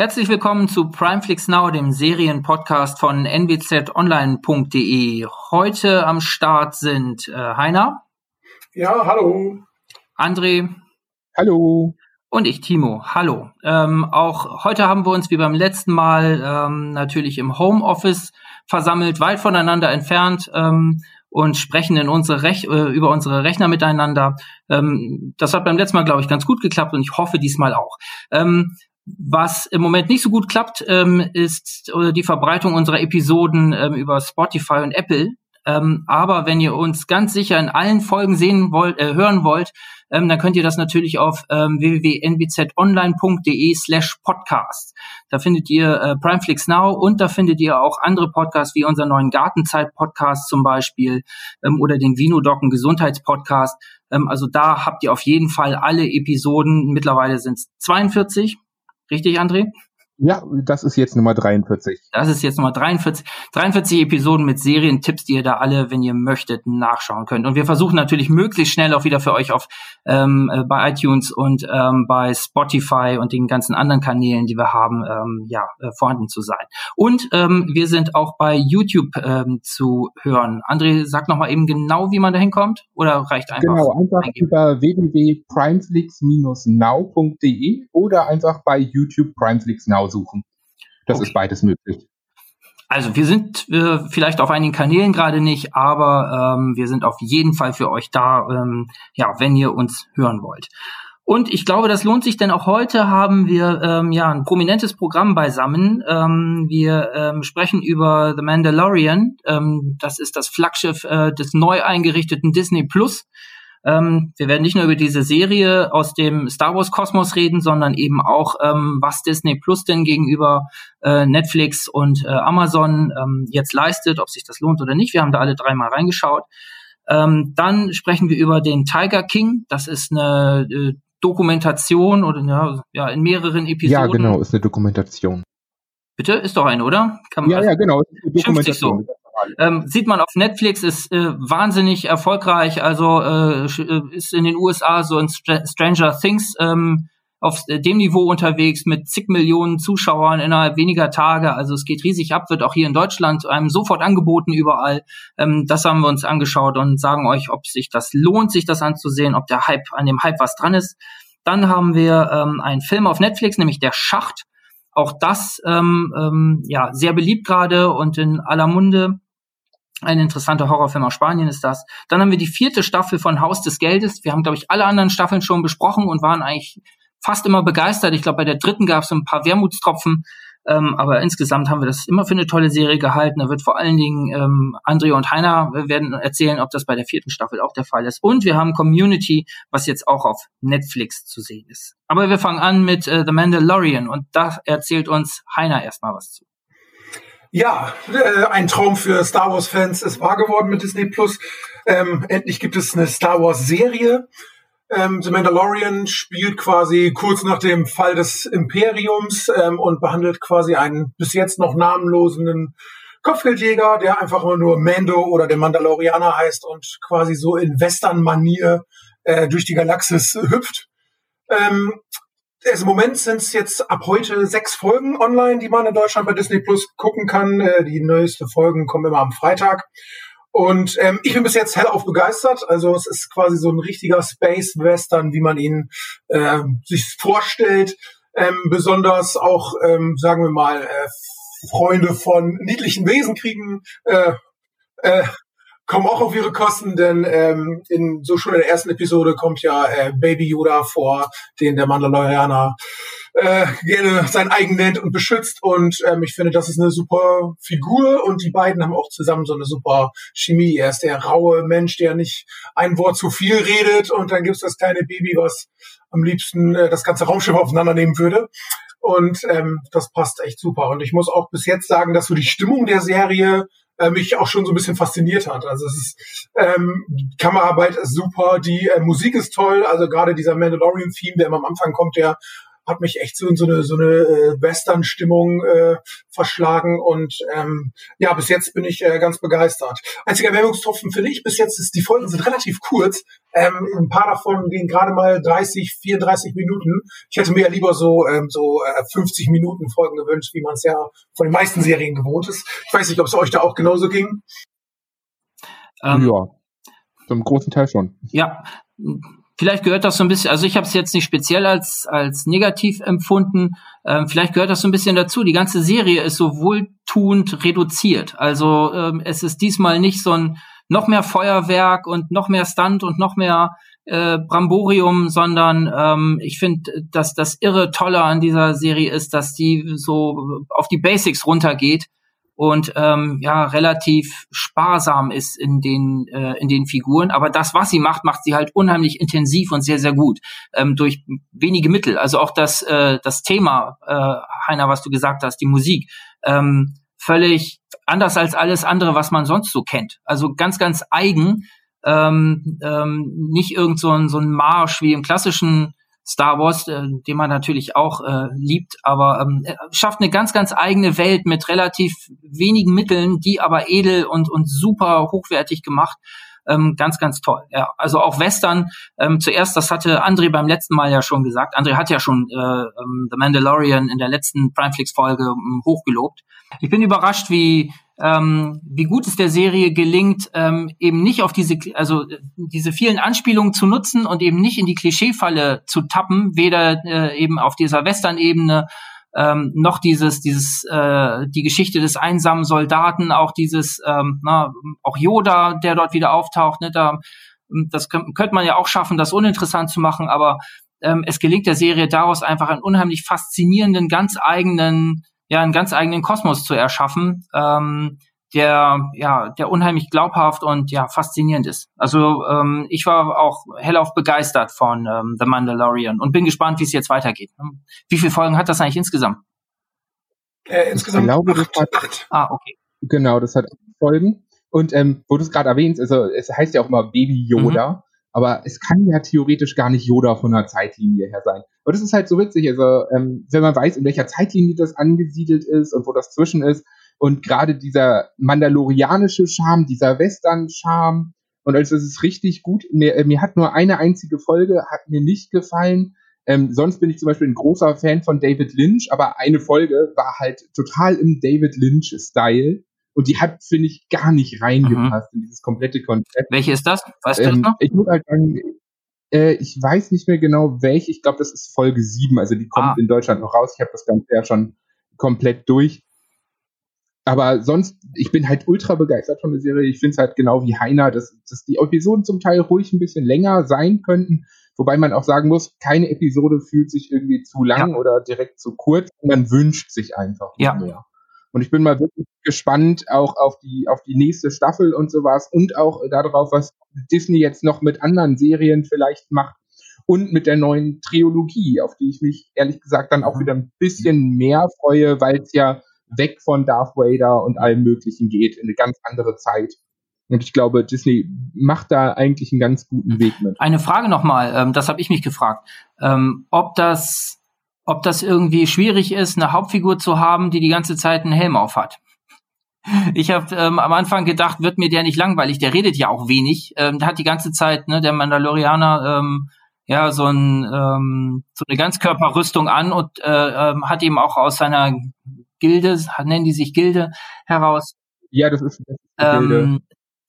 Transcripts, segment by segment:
Herzlich willkommen zu Primeflix Now, dem Serienpodcast von nwzonline.de. Heute am Start sind äh, Heiner. Ja, hallo. André. Hallo. Und ich, Timo. Hallo. Ähm, auch heute haben wir uns wie beim letzten Mal ähm, natürlich im Homeoffice versammelt, weit voneinander entfernt. Ähm, und sprechen in unsere Rech äh, über unsere Rechner miteinander. Ähm, das hat beim letzten Mal, glaube ich, ganz gut geklappt und ich hoffe diesmal auch. Ähm, was im Moment nicht so gut klappt, ähm, ist äh, die Verbreitung unserer Episoden ähm, über Spotify und Apple. Ähm, aber wenn ihr uns ganz sicher in allen Folgen sehen wollt, äh, hören wollt, ähm, dann könnt ihr das natürlich auf ähm, www.nbzonline.de slash podcast. Da findet ihr äh, Primeflix Now und da findet ihr auch andere Podcasts wie unseren neuen Gartenzeit-Podcast zum Beispiel ähm, oder den Vinodocken Gesundheitspodcast. Ähm, also da habt ihr auf jeden Fall alle Episoden. Mittlerweile sind es 42 Richtig, André? Ja, das ist jetzt Nummer 43. Das ist jetzt Nummer 43. 43 Episoden mit Serientipps, die ihr da alle, wenn ihr möchtet, nachschauen könnt. Und wir versuchen natürlich möglichst schnell auch wieder für euch auf ähm, äh, bei iTunes und ähm, bei Spotify und den ganzen anderen Kanälen, die wir haben, ähm, ja, äh, vorhanden zu sein. Und ähm, wir sind auch bei YouTube ähm, zu hören. André, sag noch mal eben genau, wie man da hinkommt oder reicht einfach? Genau, einfach eingeben? über www.primeflix-now.de oder einfach bei YouTube Primeflix Now suchen. Das okay. ist beides möglich. Also wir sind äh, vielleicht auf einigen Kanälen gerade nicht, aber ähm, wir sind auf jeden Fall für euch da, ähm, ja, wenn ihr uns hören wollt. Und ich glaube, das lohnt sich, denn auch heute haben wir ähm, ja ein prominentes Programm beisammen. Ähm, wir ähm, sprechen über The Mandalorian. Ähm, das ist das Flaggschiff äh, des neu eingerichteten Disney Plus. Ähm, wir werden nicht nur über diese Serie aus dem Star Wars Kosmos reden, sondern eben auch, ähm, was Disney Plus denn gegenüber äh, Netflix und äh, Amazon ähm, jetzt leistet, ob sich das lohnt oder nicht. Wir haben da alle dreimal reingeschaut. Ähm, dann sprechen wir über den Tiger King. Das ist eine äh, Dokumentation oder ja, ja in mehreren Episoden. Ja, genau, ist eine Dokumentation. Bitte, ist doch eine, oder? Kann man ja, ja, genau, ist Dokumentation. So. Ähm, sieht man auf Netflix, ist äh, wahnsinnig erfolgreich, also äh, äh ist in den USA so in Str Stranger Things ähm, auf dem Niveau unterwegs mit zig Millionen Zuschauern innerhalb weniger Tage. Also es geht riesig ab, wird auch hier in Deutschland einem sofort angeboten überall. Ähm, das haben wir uns angeschaut und sagen euch, ob sich das lohnt, sich das anzusehen, ob der Hype an dem Hype was dran ist. Dann haben wir ähm, einen Film auf Netflix, nämlich Der Schacht. Auch das ähm, ähm, ja sehr beliebt gerade und in aller Munde. Ein interessanter Horrorfilm aus Spanien ist das. Dann haben wir die vierte Staffel von Haus des Geldes. Wir haben, glaube ich, alle anderen Staffeln schon besprochen und waren eigentlich fast immer begeistert. Ich glaube, bei der dritten gab es ein paar Wermutstropfen. Ähm, aber insgesamt haben wir das immer für eine tolle Serie gehalten. Da wird vor allen Dingen ähm, Andrea und Heiner werden erzählen, ob das bei der vierten Staffel auch der Fall ist. Und wir haben Community, was jetzt auch auf Netflix zu sehen ist. Aber wir fangen an mit äh, The Mandalorian und da erzählt uns Heiner erstmal was zu. Ja, äh, ein Traum für Star Wars-Fans ist wahr geworden mit Disney Plus. Ähm, endlich gibt es eine Star Wars-Serie. Ähm, The Mandalorian spielt quasi kurz nach dem Fall des Imperiums ähm, und behandelt quasi einen bis jetzt noch namenlosen Kopfgeldjäger, der einfach nur Mando oder der Mandalorianer heißt und quasi so in Western-Manier äh, durch die Galaxis hüpft. Ähm, Im Moment sind es jetzt ab heute sechs Folgen online, die man in Deutschland bei Disney Plus gucken kann. Äh, die neueste Folgen kommen immer am Freitag. Und ähm, ich bin bis jetzt hellauf begeistert. Also es ist quasi so ein richtiger Space Western, wie man ihn äh, sich vorstellt. Ähm, besonders auch, ähm, sagen wir mal, äh, Freunde von niedlichen Wesen kriegen äh, äh, kommen auch auf ihre Kosten, denn ähm, in so schon in der ersten Episode kommt ja äh, Baby Yoda vor, den der Mandalorianer äh, gerne sein eigen nennt und beschützt. Und ähm, ich finde, das ist eine super Figur und die beiden haben auch zusammen so eine super Chemie. Er ist der raue Mensch, der nicht ein Wort zu viel redet und dann gibt's das kleine Baby, was am liebsten äh, das ganze Raumschiff aufeinandernehmen würde. Und ähm, das passt echt super. Und ich muss auch bis jetzt sagen, dass so die Stimmung der Serie äh, mich auch schon so ein bisschen fasziniert hat. Also es ist ähm, Kameraarbeit ist super, die äh, Musik ist toll, also gerade dieser Mandalorian-Theme, der immer am Anfang kommt, der hat mich echt so in so eine so eine äh, Western-Stimmung äh, verschlagen und ähm, ja, bis jetzt bin ich äh, ganz begeistert. Einziger Erwärmungstropfen finde ich bis jetzt ist, die Folgen sind relativ kurz. Ähm, ein paar davon gehen gerade mal 30, 34 Minuten. Ich hätte mir ja lieber so ähm, so äh, 50 Minuten Folgen gewünscht, wie man es ja von den meisten Serien gewohnt ist. Ich weiß nicht, ob es euch da auch genauso ging. Ähm, ja, zum großen Teil schon. Ja, Vielleicht gehört das so ein bisschen, also ich habe es jetzt nicht speziell als, als negativ empfunden, ähm, vielleicht gehört das so ein bisschen dazu. Die ganze Serie ist so wohltuend reduziert. Also ähm, es ist diesmal nicht so ein noch mehr Feuerwerk und noch mehr Stunt und noch mehr äh, Bramborium, sondern ähm, ich finde, dass das irre Tolle an dieser Serie ist, dass die so auf die Basics runtergeht und ähm, ja relativ sparsam ist in den äh, in den Figuren. Aber das, was sie macht, macht sie halt unheimlich intensiv und sehr sehr gut ähm, durch wenige Mittel. Also auch das äh, das Thema, äh, Heiner, was du gesagt hast, die Musik. Ähm, völlig anders als alles andere, was man sonst so kennt. Also ganz, ganz eigen, ähm, ähm, nicht irgend so ein, so ein Marsch wie im klassischen Star Wars, äh, den man natürlich auch äh, liebt, aber ähm, schafft eine ganz, ganz eigene Welt mit relativ wenigen Mitteln, die aber edel und, und super hochwertig gemacht. Ähm, ganz, ganz toll. Ja, also auch Western. Ähm, zuerst, das hatte André beim letzten Mal ja schon gesagt. André hat ja schon äh, ähm, The Mandalorian in der letzten Primeflix-Folge ähm, hochgelobt. Ich bin überrascht, wie ähm, wie gut es der Serie gelingt, ähm, eben nicht auf diese, also diese vielen Anspielungen zu nutzen und eben nicht in die Klischeefalle zu tappen, weder äh, eben auf dieser Western-Ebene ähm, noch dieses, dieses, äh, die Geschichte des einsamen Soldaten, auch dieses, ähm, na, auch Yoda, der dort wieder auftaucht, ne, da, das könnte man ja auch schaffen, das uninteressant zu machen, aber ähm, es gelingt der Serie daraus einfach einen unheimlich faszinierenden, ganz eigenen ja einen ganz eigenen Kosmos zu erschaffen, ähm, der ja der unheimlich glaubhaft und ja faszinierend ist. Also ähm, ich war auch hellauf begeistert von ähm, The Mandalorian und bin gespannt, wie es jetzt weitergeht. Wie viele Folgen hat das eigentlich insgesamt? Äh, insgesamt ich glaube, acht, das hat, acht. Ah, okay. Genau, das hat Folgen. Und ähm, wo du es gerade erwähnst, also es heißt ja auch immer Baby Yoda. Mhm. Aber es kann ja theoretisch gar nicht Yoda von der Zeitlinie her sein. Und das ist halt so witzig. Also, ähm, wenn man weiß, in welcher Zeitlinie das angesiedelt ist und wo das zwischen ist. Und gerade dieser mandalorianische Charme, dieser Western-Charme. Und also es ist richtig gut. Mir, äh, mir hat nur eine einzige Folge, hat mir nicht gefallen. Ähm, sonst bin ich zum Beispiel ein großer Fan von David Lynch, aber eine Folge war halt total im David Lynch-Style. Und die hat, finde ich, gar nicht reingepasst mhm. in dieses komplette Konzept. Welche ist das? Weißt du das Ähm, noch? ich muss halt sagen, äh, ich weiß nicht mehr genau welche. Ich glaube, das ist Folge 7. Also die kommt Ah. in Deutschland noch raus. Ich habe das Ganze ja schon komplett durch. Aber sonst, ich bin halt ultra begeistert von der Serie. Ich finde es halt genau wie Heiner, dass, dass die Episoden zum Teil ruhig ein bisschen länger sein könnten. Wobei man auch sagen muss, keine Episode fühlt sich irgendwie zu lang Ja. oder direkt zu kurz. Man wünscht sich einfach Ja. mehr. Und ich bin mal wirklich gespannt auch auf die, auf die nächste Staffel und sowas und auch darauf, was Disney jetzt noch mit anderen Serien vielleicht macht und mit der neuen Trilogie, auf die ich mich ehrlich gesagt dann auch wieder ein bisschen mehr freue, weil es ja weg von Darth Vader und allem Möglichen geht, in eine ganz andere Zeit. Und ich glaube, Disney macht da eigentlich einen ganz guten Weg mit. Eine Frage nochmal, ähm, das habe ich mich gefragt, ähm, ob das, ob das irgendwie schwierig ist, eine Hauptfigur zu haben, die die ganze Zeit einen Helm auf hat. Ich habe ähm, am Anfang gedacht, wird mir der nicht langweilig? Der redet ja auch wenig. Ähm, der hat die ganze Zeit, ne, der Mandalorianer, ähm, ja so, ein, ähm, so eine Ganzkörperrüstung an und äh, ähm, hat eben auch aus seiner Gilde, nennen die sich Gilde, heraus. Ja, das ist, das ist die Bilde.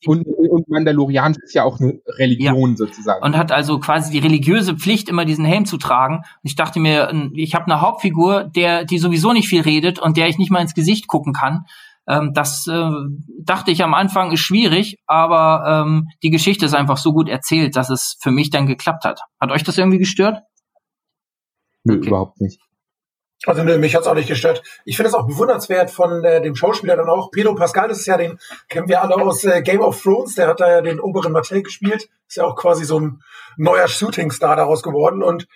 Und, und Mandalorian ist ja auch eine Religion sozusagen. und hat also quasi die religiöse Pflicht, immer diesen Helm zu tragen. Und ich dachte mir, ich habe eine Hauptfigur, der, die sowieso nicht viel redet und der ich nicht mal ins Gesicht gucken kann. Ähm, das äh, dachte ich am Anfang ist schwierig, aber ähm, die Geschichte ist einfach so gut erzählt, dass es für mich dann geklappt hat. Hat euch das irgendwie gestört? Nö, okay. überhaupt nicht. Also nö, mich hat's auch nicht gestört. Ich finde es auch bewundernswert von äh, dem Schauspieler dann auch. Pedro Pascal, das ist ja den, kennen wir alle aus äh, Game of Thrones, der hat da ja den oberen Martell gespielt. Ist ja auch quasi so ein neuer Shootingstar daraus geworden. Und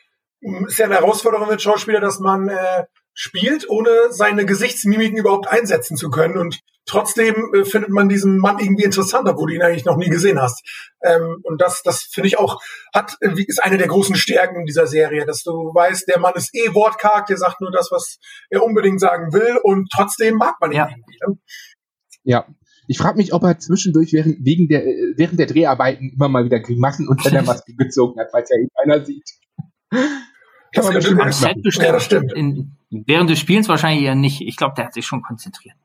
mh, ist ja eine Herausforderung mit Schauspieler, dass man äh, spielt, ohne seine Gesichtsmimiken überhaupt einsetzen zu können. Und trotzdem äh, findet man diesen Mann irgendwie interessant, obwohl du ihn eigentlich noch nie gesehen hast. Ähm, und das, das finde ich auch, hat, äh, ist eine der großen Stärken dieser Serie, dass du weißt, der Mann ist eh wortkarg, der sagt nur das, was er unbedingt sagen will und trotzdem mag man ihn ja. irgendwie. Ne? Ja, ich frage mich, ob er zwischendurch während, wegen der, äh, während der Dreharbeiten immer mal wieder Grimassen unter der Maske gezogen hat, weil es ja eben einer sieht. Das, das stimmt. Set bestimmt. Ja, das stimmt. In, während des Spielens wahrscheinlich eher nicht. Ich glaube, der hat sich schon konzentriert.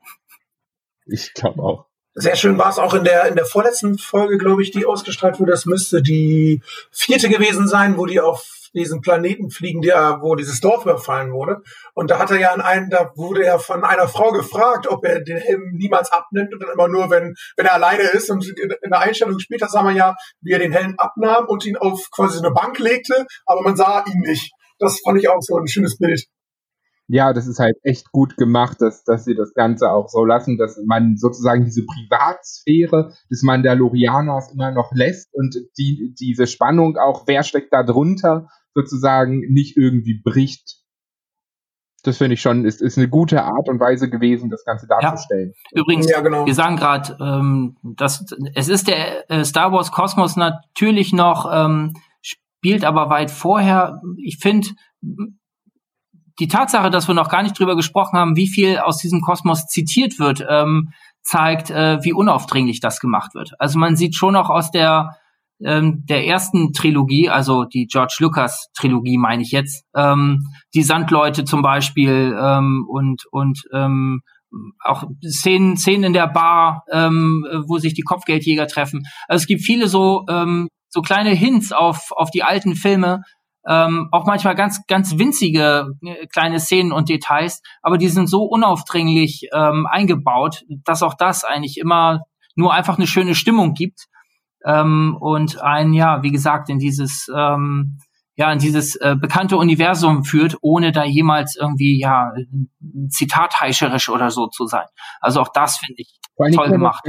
Ich glaube auch. Sehr schön war es auch in der, in der vorletzten Folge, glaube ich, die ausgestrahlt wurde. Das müsste die vierte gewesen sein, wo die auf diesen Planeten fliegen, der, wo dieses Dorf überfallen wurde. Und da hat er ja an einen, da wurde er von einer Frau gefragt, ob er den Helm niemals abnimmt und dann immer nur, wenn, wenn er alleine ist. Und in der Einstellung später sah man ja, wie er den Helm abnahm und ihn auf quasi eine Bank legte, aber man sah ihn nicht. Das fand ich auch so ein schönes Bild ja, das ist halt echt gut gemacht, dass, dass sie das Ganze auch so lassen, dass man sozusagen diese Privatsphäre des Mandalorianers immer noch lässt und die, diese Spannung auch, wer steckt da drunter, sozusagen nicht irgendwie bricht. Das finde ich schon, ist, ist eine gute Art und Weise gewesen, das Ganze darzustellen. Ja. Übrigens, ja, genau. wir sagen gerade, ähm, dass es ist der äh, Star Wars Kosmos natürlich noch, ähm, spielt aber weit vorher. Ich finde, die Tatsache, dass wir noch gar nicht drüber gesprochen haben, wie viel aus diesem Kosmos zitiert wird, ähm, zeigt, äh, wie unaufdringlich das gemacht wird. Also man sieht schon auch aus der ähm, der ersten Trilogie, also die George Lucas Trilogie, meine ich jetzt, ähm, die Sandleute zum Beispiel ähm, und und ähm, auch Szenen, Szenen in der Bar, ähm, wo sich die Kopfgeldjäger treffen. Also es gibt viele so ähm, so kleine Hints auf auf die alten Filme, ähm, auch manchmal ganz, ganz winzige äh, kleine Szenen und Details, aber die sind so unaufdringlich ähm, eingebaut, dass auch das eigentlich immer nur einfach eine schöne Stimmung gibt ähm, und ein, ja, wie gesagt, in dieses, ähm, ja, in dieses äh, bekannte Universum führt, ohne da jemals irgendwie, ja, Zitat heischerisch oder so zu sein. Also auch das finde ich toll gemacht.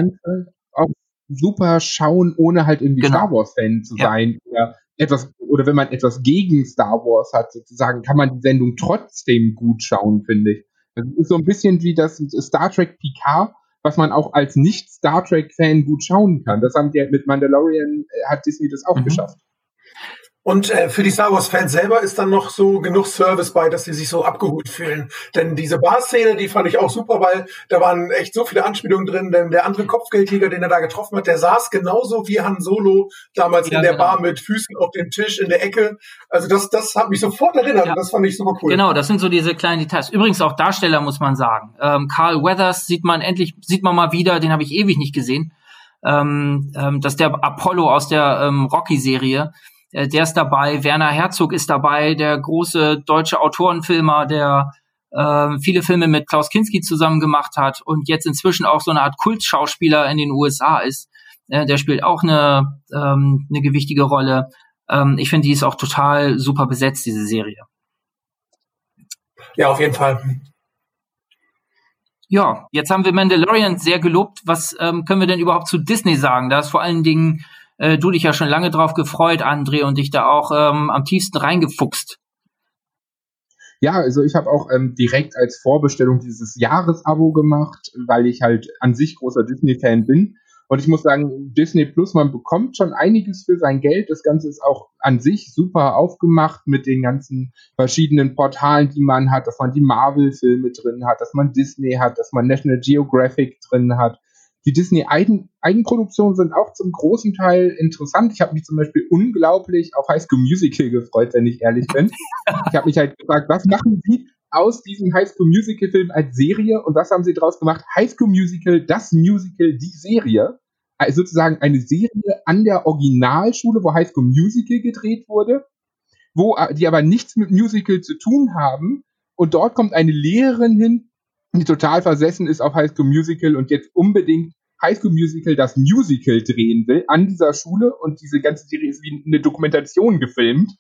Auch super schauen, ohne halt irgendwie genau. Star Wars-Fan zu ja. sein. Oder etwas, oder wenn man etwas gegen Star Wars hat, sozusagen, kann man die Sendung trotzdem gut schauen, finde ich. Das ist so ein bisschen wie das Star Trek Picard, was man auch als Nicht-Star Trek-Fan gut schauen kann. Das haben die mit Mandalorian, äh, hat Disney das auch mhm. geschafft. Und äh, für die Star Wars-Fans selber ist dann noch so genug Service bei, dass sie sich so abgeholt fühlen. Denn diese Bar-Szene, die fand ich auch super, weil da waren echt so viele Anspielungen drin. Denn der andere Kopfgeldjäger, den er da getroffen hat, der saß genauso wie Han Solo damals ja, in der genau. Bar mit Füßen auf dem Tisch in der Ecke. Also das, das hat mich sofort erinnert ja. das fand ich super cool. Genau, das sind so diese kleinen Details. Übrigens auch Darsteller, muss man sagen. Ähm, Carl Weathers sieht man endlich, sieht man mal wieder, den habe ich ewig nicht gesehen. Ähm, ähm, das ist der Apollo aus der ähm, Rocky-Serie äh, der ist dabei, Werner Herzog ist dabei, der große deutsche Autorenfilmer, der äh, viele Filme mit Klaus Kinski zusammen gemacht hat und jetzt inzwischen auch so eine Art Kultschauspieler in den USA ist. Äh, der spielt auch eine, ähm, eine gewichtige Rolle. Ähm, ich finde, die ist auch total super besetzt, diese Serie. Ja, auf jeden Fall. Ja, jetzt haben wir Mandalorian sehr gelobt. Was ähm, können wir denn überhaupt zu Disney sagen? Da ist vor allen Dingen äh, du dich ja schon lange drauf gefreut, André, und dich da auch ähm, am tiefsten reingefuchst. Ja, also ich habe auch ähm, direkt als Vorbestellung dieses Jahresabo gemacht, weil ich halt an sich großer Disney-Fan bin. Und ich muss sagen, Disney Plus, man bekommt schon einiges für sein Geld. Das Ganze ist auch an sich super aufgemacht mit den ganzen verschiedenen Portalen, die man hat, dass man die Marvel-Filme drin hat, dass man Disney hat, dass man National Geographic drin hat, die Disney-Eigenproduktionen sind auch zum großen Teil interessant. Ich habe mich zum Beispiel unglaublich auf High School Musical gefreut, wenn ich ehrlich bin. ich habe mich halt gefragt, was machen Sie aus diesem High School Musical Film als Serie und was haben Sie daraus gemacht? High School Musical, das Musical, die Serie. Also sozusagen eine Serie an der Originalschule, wo High School Musical gedreht wurde, wo äh, die aber nichts mit Musical zu tun haben. Und dort kommt eine Lehrerin hin, die total versessen ist auf High School Musical und jetzt unbedingt High School Musical das Musical drehen will an dieser Schule und diese ganze Serie ist wie eine Dokumentation gefilmt.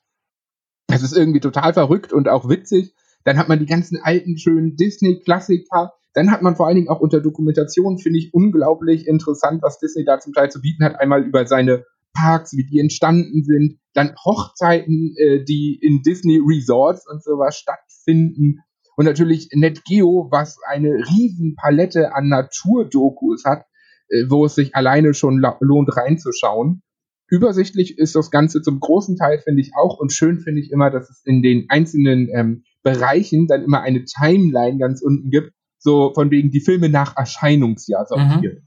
Das ist irgendwie total verrückt und auch witzig. Dann hat man die ganzen alten schönen Disney-Klassiker. Dann hat man vor allen Dingen auch unter Dokumentation, finde ich, unglaublich interessant, was Disney da zum Teil zu bieten hat. Einmal über seine Parks, wie die entstanden sind. Dann Hochzeiten, äh, die in Disney Resorts und sowas stattfinden Und natürlich NetGeo, was eine riesen Palette an Naturdokus hat, äh, wo es sich alleine schon lohnt reinzuschauen. Übersichtlich ist das Ganze zum großen Teil, finde ich auch. Und schön finde ich immer, dass es in den einzelnen ähm, Bereichen dann immer eine Timeline ganz unten gibt, so von wegen die Filme nach Erscheinungsjahr sortiert. Mhm.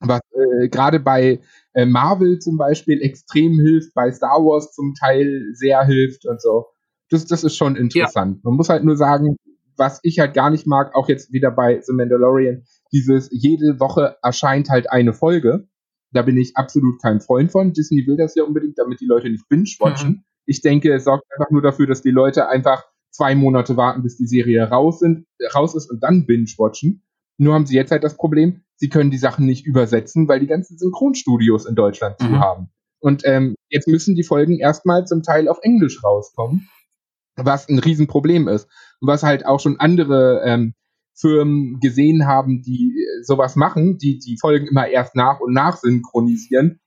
Was äh, gerade bei äh, Marvel zum Beispiel extrem hilft, bei Star Wars zum Teil sehr hilft und so. Das, das ist schon interessant. Ja. Man muss halt nur sagen, was ich halt gar nicht mag, auch jetzt wieder bei The Mandalorian, dieses jede Woche erscheint halt eine Folge. Da bin ich absolut kein Freund von. Disney will das ja unbedingt, damit die Leute nicht binge-watchen. Mhm. Ich denke, es sorgt einfach nur dafür, dass die Leute einfach zwei Monate warten, bis die Serie raus, sind, raus ist und dann binge-watchen. Nur haben sie jetzt halt das Problem, sie können die Sachen nicht übersetzen, weil die ganzen Synchronstudios in Deutschland mhm. zu haben. Und ähm, jetzt müssen die Folgen erstmal zum Teil auf Englisch rauskommen, was ein Riesenproblem ist. Und was halt auch schon andere ähm, Firmen gesehen haben, die äh, sowas machen, die die Folgen immer erst nach und nach synchronisieren.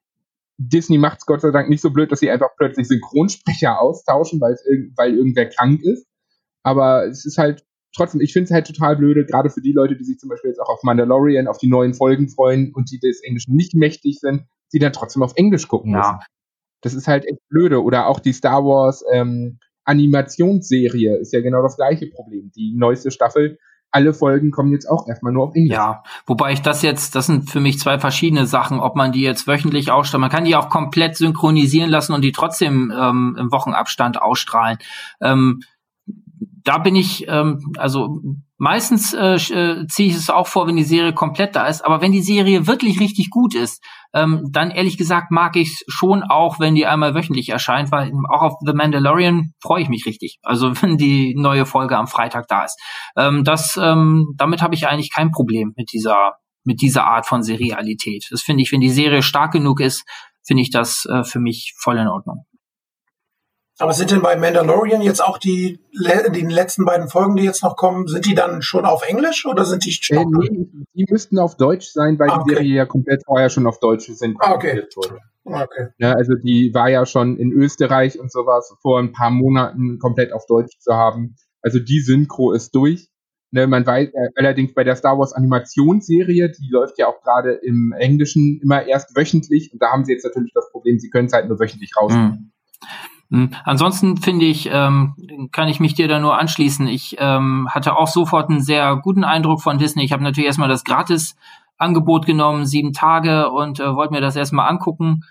Disney macht es Gott sei Dank nicht so blöd, dass sie einfach plötzlich Synchronsprecher austauschen, weil, es weil irgendwer krank ist. Aber es ist halt trotzdem, ich finde es halt total blöde, gerade für die Leute, die sich zum Beispiel jetzt auch auf Mandalorian, auf die neuen Folgen freuen und die des Englischen nicht mächtig sind, die dann trotzdem auf Englisch gucken ja. müssen. Das ist halt echt blöde. Oder auch die Star Wars ähm, Animationsserie ist ja genau das gleiche Problem. Die neueste Staffel alle Folgen kommen jetzt auch erstmal nur auf Englisch. Ja, wobei ich das jetzt, das sind für mich zwei verschiedene Sachen, ob man die jetzt wöchentlich ausstrahlt. Man kann die auch komplett synchronisieren lassen und die trotzdem ähm, im Wochenabstand ausstrahlen. Ähm, da bin ich, ähm, also meistens äh, äh, ziehe ich es auch vor, wenn die Serie komplett da ist. Aber wenn die Serie wirklich richtig gut ist, ähm, dann ehrlich gesagt mag ich es schon auch, wenn die einmal wöchentlich erscheint, weil auch auf The Mandalorian freue ich mich richtig. Also wenn die neue Folge am Freitag da ist. Ähm, das, ähm, damit habe ich eigentlich kein Problem mit dieser mit dieser Art von Serialität. Das finde ich, wenn die Serie stark genug ist, finde ich das äh, für mich voll in Ordnung. Aber sind denn bei Mandalorian jetzt auch die, die letzten beiden Folgen, die jetzt noch kommen, sind die dann schon auf Englisch oder sind die äh, nee, die müssten auf Deutsch sein, weil ah, okay. die Serie ja komplett vorher schon auf Deutsch synchronisiert ah, okay. wurde. Okay. Ja, also die war ja schon in Österreich und sowas vor ein paar Monaten komplett auf Deutsch zu haben. Also die Synchro ist durch. Ne, man weiß äh, allerdings bei der Star Wars Animationsserie, die läuft ja auch gerade im Englischen immer erst wöchentlich und da haben sie jetzt natürlich das Problem, sie können es halt nur wöchentlich rausnehmen. Mhm. Hm. Ansonsten finde ich, ähm, kann ich mich dir da nur anschließen. Ich ähm, hatte auch sofort einen sehr guten Eindruck von Disney. Ich habe natürlich erstmal das Gratis-Angebot genommen, sieben Tage, und äh, wollte mir das erstmal angucken.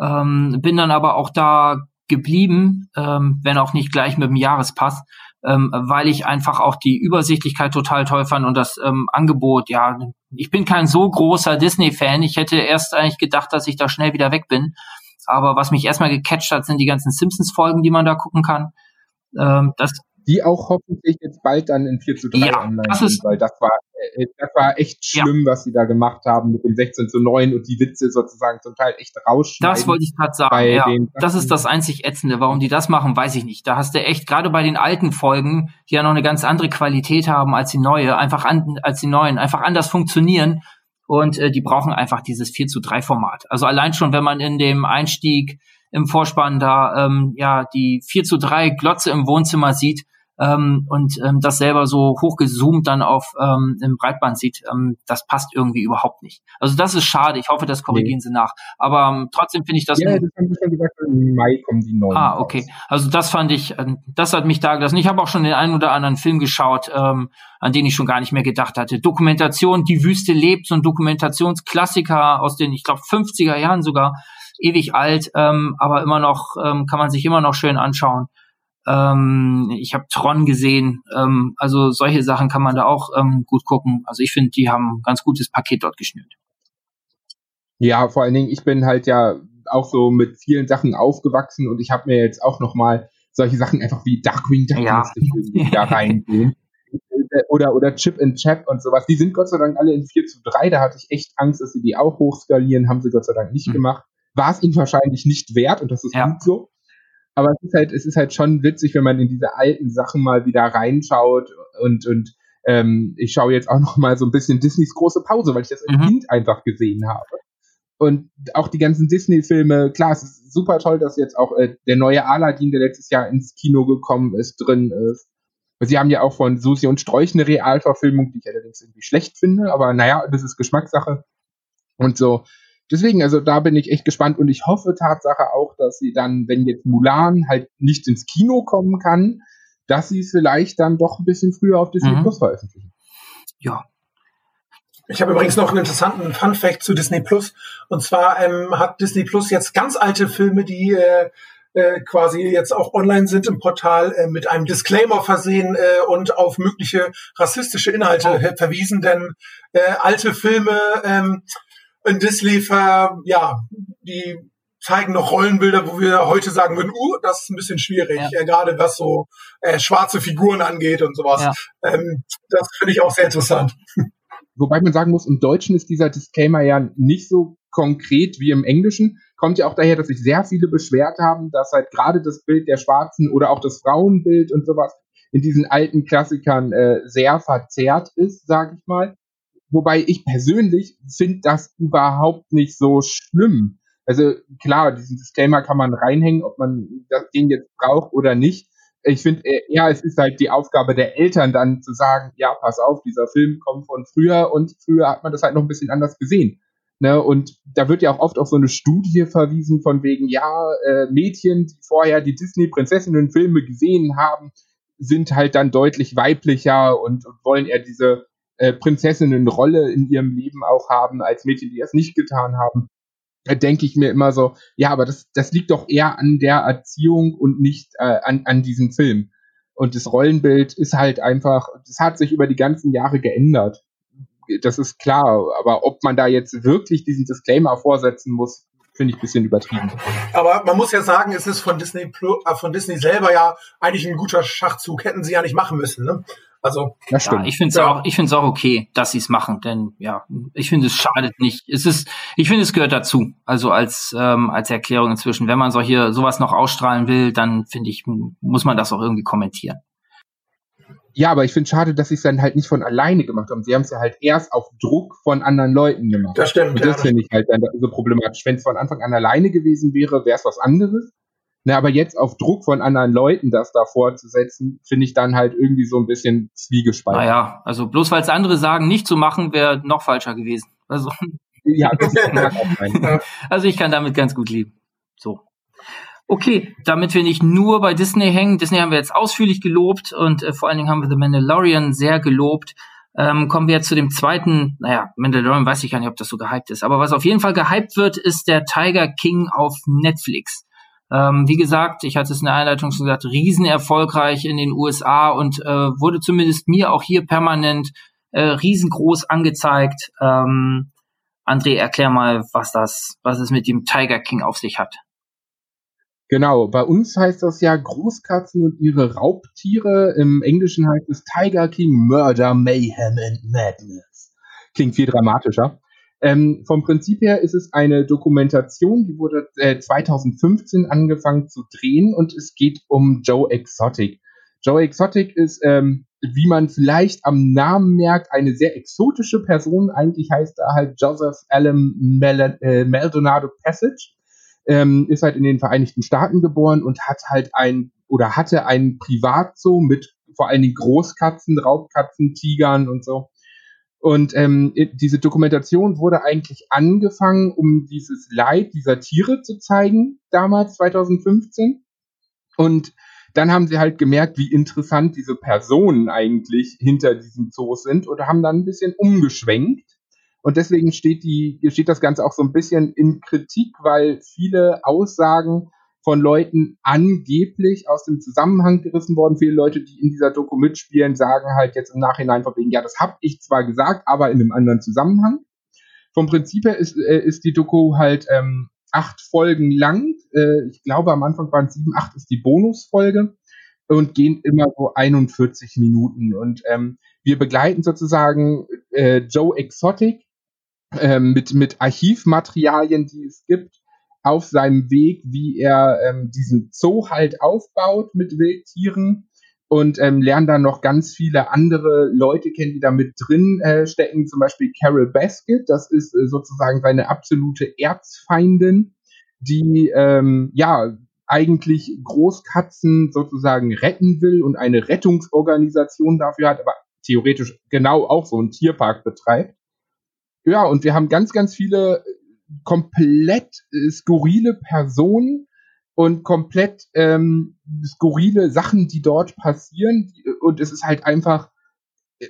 Ähm, bin dann aber auch da geblieben, ähm, wenn auch nicht gleich mit dem Jahrespass, ähm, weil ich einfach auch die Übersichtlichkeit total toll fand und das ähm, Angebot, ja, ich bin kein so großer Disney-Fan. Ich hätte erst eigentlich gedacht, dass ich da schnell wieder weg bin. Aber was mich erstmal gecatcht hat, sind die ganzen Simpsons-Folgen, die man da gucken kann. Ähm, das die auch hoffentlich jetzt bald dann in 4 zu 3 ja, online das sind, weil das war, äh, das war echt schlimm, ja. was sie da gemacht haben mit dem 16 zu 9 und die Witze sozusagen zum Teil echt rausschneiden. Das wollte ich gerade sagen, ja. Das ist das einzig Ätzende. Warum die das machen, weiß ich nicht. Da hast du echt, gerade bei den alten Folgen, die ja noch eine ganz andere Qualität haben als die neue, einfach an, als die neuen, einfach anders funktionieren, und äh, die brauchen einfach dieses 4 zu 3 Format. Also allein schon, wenn man in dem Einstieg im Vorspann da ähm, ja die 4 zu 3 Glotze im Wohnzimmer sieht, ähm, und ähm, das selber so hochgezoomt dann auf ähm, im Breitband sieht, ähm, das passt irgendwie überhaupt nicht. Also das ist schade. Ich hoffe, das korrigieren nee. sie nach. Aber ähm, trotzdem finde ich das. Ja, das haben sie schon gesagt, im Mai kommen die neuen. Ah, okay. Raus. Also das fand ich, äh, das hat mich da gelassen. Ich habe auch schon den einen oder anderen Film geschaut, ähm, an den ich schon gar nicht mehr gedacht hatte. Dokumentation, die Wüste lebt, so ein Dokumentationsklassiker aus den, ich glaube, 50er Jahren sogar, ewig alt, ähm, aber immer noch, ähm, kann man sich immer noch schön anschauen. Ähm, ich habe Tron gesehen. Ähm, also solche Sachen kann man da auch ähm, gut gucken. Also ich finde, die haben ein ganz gutes Paket dort geschnürt. Ja, vor allen Dingen, ich bin halt ja auch so mit vielen Sachen aufgewachsen und ich habe mir jetzt auch noch mal solche Sachen einfach wie Darkwing Duck ja. da reingehen. oder, oder Chip and Chap und sowas. Die sind Gott sei Dank alle in 4 zu 3. Da hatte ich echt Angst, dass sie die auch hochskalieren. Haben sie Gott sei Dank nicht mhm. gemacht. War es ihnen wahrscheinlich nicht wert und das ist ja. gut so. Aber es ist halt, es ist halt schon witzig, wenn man in diese alten Sachen mal wieder reinschaut und, und ähm, ich schaue jetzt auch noch mal so ein bisschen Disneys große Pause, weil ich das als mhm. Kind einfach gesehen habe. Und auch die ganzen Disney-Filme, klar, es ist super toll, dass jetzt auch äh, der neue Aladdin, der letztes Jahr ins Kino gekommen ist, drin ist. Sie haben ja auch von Susi und Sträuch eine Realverfilmung, die ich allerdings irgendwie schlecht finde, aber naja, das ist Geschmackssache. Und so. Deswegen, also da bin ich echt gespannt und ich hoffe Tatsache auch, dass sie dann, wenn jetzt Mulan halt nicht ins Kino kommen kann, dass sie es vielleicht dann doch ein bisschen früher auf Disney mhm. Plus veröffentlichen. Ja, ich habe übrigens noch einen interessanten Fun Fact zu Disney Plus. Und zwar ähm, hat Disney Plus jetzt ganz alte Filme, die äh, äh, quasi jetzt auch online sind im Portal, äh, mit einem Disclaimer versehen äh, und auf mögliche rassistische Inhalte oh. verwiesen. Denn äh, alte Filme ähm, in Disney, ver, ja, die zeigen noch Rollenbilder, wo wir heute sagen würden, uh, das ist ein bisschen schwierig, ja. äh, gerade was so äh, schwarze Figuren angeht und sowas. Ja. Ähm, das finde ich auch sehr interessant. Wobei man sagen muss, im Deutschen ist dieser Disclaimer ja nicht so konkret wie im Englischen. Kommt ja auch daher, dass sich sehr viele beschwert haben, dass halt gerade das Bild der Schwarzen oder auch das Frauenbild und sowas in diesen alten Klassikern äh, sehr verzerrt ist, sage ich mal. Wobei ich persönlich finde das überhaupt nicht so schlimm. Also klar, diesen Disclaimer kann man reinhängen, ob man den jetzt braucht oder nicht ich finde eher, es ist halt die Aufgabe der Eltern dann zu sagen, ja, pass auf, dieser Film kommt von früher und früher hat man das halt noch ein bisschen anders gesehen. Ne? Und da wird ja auch oft auf so eine Studie verwiesen von wegen, ja, äh, Mädchen, die vorher die Disney-Prinzessinnen-Filme gesehen haben, sind halt dann deutlich weiblicher und, und wollen eher diese äh, Prinzessinnenrolle in ihrem Leben auch haben, als Mädchen, die das nicht getan haben denke ich mir immer so, ja, aber das, das liegt doch eher an der Erziehung und nicht äh, an, an diesem Film. Und das Rollenbild ist halt einfach, das hat sich über die ganzen Jahre geändert. Das ist klar, aber ob man da jetzt wirklich diesen Disclaimer vorsetzen muss, finde ich ein bisschen übertrieben. Aber man muss ja sagen, es ist von Disney, äh, von Disney selber ja eigentlich ein guter Schachzug. Hätten sie ja nicht machen müssen. Ne? Also. Ja, ich finde es ja. auch, ich finde es auch okay, dass sie es machen, denn ja, ich finde es schadet nicht. Es ist, ich finde es gehört dazu. Also als ähm, als Erklärung inzwischen, wenn man solche sowas noch ausstrahlen will, dann finde ich muss man das auch irgendwie kommentieren. Ja, aber ich finde schade, dass sie es dann halt nicht von alleine gemacht haben. Sie haben es ja halt erst auf Druck von anderen Leuten gemacht. Das stimmt. Und das ja, finde ich halt dann so problematisch. Wenn es von Anfang an alleine gewesen wäre, wäre es was anderes. Ne, aber jetzt auf Druck von anderen Leuten das da vorzusetzen, finde ich dann halt irgendwie so ein bisschen zwiegespalten. Naja, also bloß weil es andere sagen, nicht zu machen, wäre noch falscher gewesen. Also, ja, das mag auch also ich kann damit ganz gut leben. So. Okay, damit wir nicht nur bei Disney hängen, Disney haben wir jetzt ausführlich gelobt und äh, vor allen Dingen haben wir The Mandalorian sehr gelobt. Ähm, kommen wir jetzt zu dem zweiten, naja, Mandalorian weiß ich gar nicht, ob das so gehypt ist, aber was auf jeden Fall gehypt wird, ist der Tiger King auf Netflix. Ähm, wie gesagt, ich hatte es in der Einleitung schon gesagt, riesen erfolgreich in den USA und äh, wurde zumindest mir auch hier permanent äh, riesengroß angezeigt. Ähm, André, erklär mal, was das, was es mit dem Tiger King auf sich hat. Genau, bei uns heißt das ja Großkatzen und ihre Raubtiere. Im Englischen heißt es Tiger King Murder, Mayhem and Madness. Klingt viel dramatischer. Ähm, vom Prinzip her ist es eine Dokumentation, die wurde äh, 2015 angefangen zu drehen und es geht um Joe Exotic. Joe Exotic ist, ähm, wie man vielleicht am Namen merkt, eine sehr exotische Person. Eigentlich heißt er halt Joseph Allen Mel äh, Maldonado Passage. Ähm, ist halt in den Vereinigten Staaten geboren und hat halt ein oder hatte ein Privatzoo mit vor allen Dingen Großkatzen, Raubkatzen, Tigern und so. Und ähm, diese Dokumentation wurde eigentlich angefangen, um dieses Leid dieser Tiere zu zeigen, damals 2015. Und dann haben sie halt gemerkt, wie interessant diese Personen eigentlich hinter diesem Zoo sind und haben dann ein bisschen umgeschwenkt. Und deswegen steht die, steht das Ganze auch so ein bisschen in Kritik, weil viele Aussagen von Leuten angeblich aus dem Zusammenhang gerissen worden. Viele Leute, die in dieser Doku mitspielen, sagen halt jetzt im Nachhinein von wegen, ja, das habe ich zwar gesagt, aber in einem anderen Zusammenhang. Vom Prinzip her ist, äh, ist die Doku halt ähm, acht Folgen lang. Äh, ich glaube, am Anfang waren sieben, acht ist die Bonusfolge und gehen immer so 41 Minuten. Und ähm, wir begleiten sozusagen äh, Joe Exotic ähm, mit, mit Archivmaterialien, die es gibt auf seinem Weg, wie er ähm, diesen Zoo halt aufbaut mit Wildtieren und ähm, lernen dann noch ganz viele andere Leute kennen, die da mit drin äh, stecken. Zum Beispiel Carol Basket, das ist äh, sozusagen seine absolute Erzfeindin, die ähm, ja eigentlich Großkatzen sozusagen retten will und eine Rettungsorganisation dafür hat, aber theoretisch genau auch so einen Tierpark betreibt. Ja, und wir haben ganz, ganz viele komplett äh, skurrile Personen und komplett ähm, skurrile Sachen, die dort passieren. Und es ist halt einfach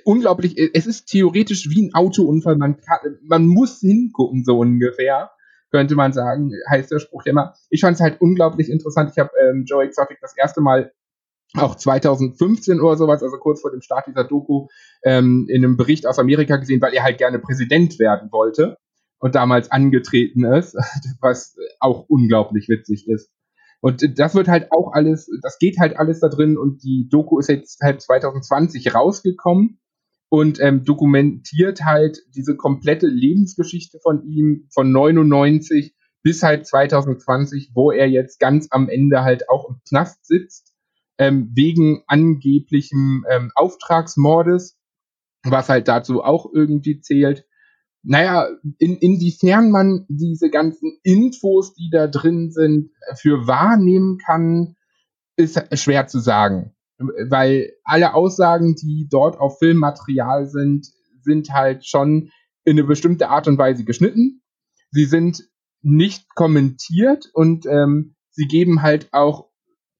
unglaublich, es ist theoretisch wie ein Autounfall, man kann, man muss hingucken, so ungefähr, könnte man sagen, heißt der Spruch immer. Ich fand es halt unglaublich interessant. Ich habe ähm, Joe Exotic das erste Mal auch 2015 oder sowas, also kurz vor dem Start dieser Doku, ähm, in einem Bericht aus Amerika gesehen, weil er halt gerne Präsident werden wollte und damals angetreten ist, was auch unglaublich witzig ist. Und das wird halt auch alles, das geht halt alles da drin und die Doku ist jetzt halt 2020 rausgekommen und ähm, dokumentiert halt diese komplette Lebensgeschichte von ihm von 99 bis halt 2020, wo er jetzt ganz am Ende halt auch im Knast sitzt, ähm, wegen angeblichem ähm, Auftragsmordes, was halt dazu auch irgendwie zählt naja, in, inwiefern man diese ganzen Infos, die da drin sind, für wahrnehmen kann, ist schwer zu sagen. Weil alle Aussagen, die dort auf Filmmaterial sind, sind halt schon in eine bestimmte Art und Weise geschnitten. Sie sind nicht kommentiert und ähm, sie geben halt auch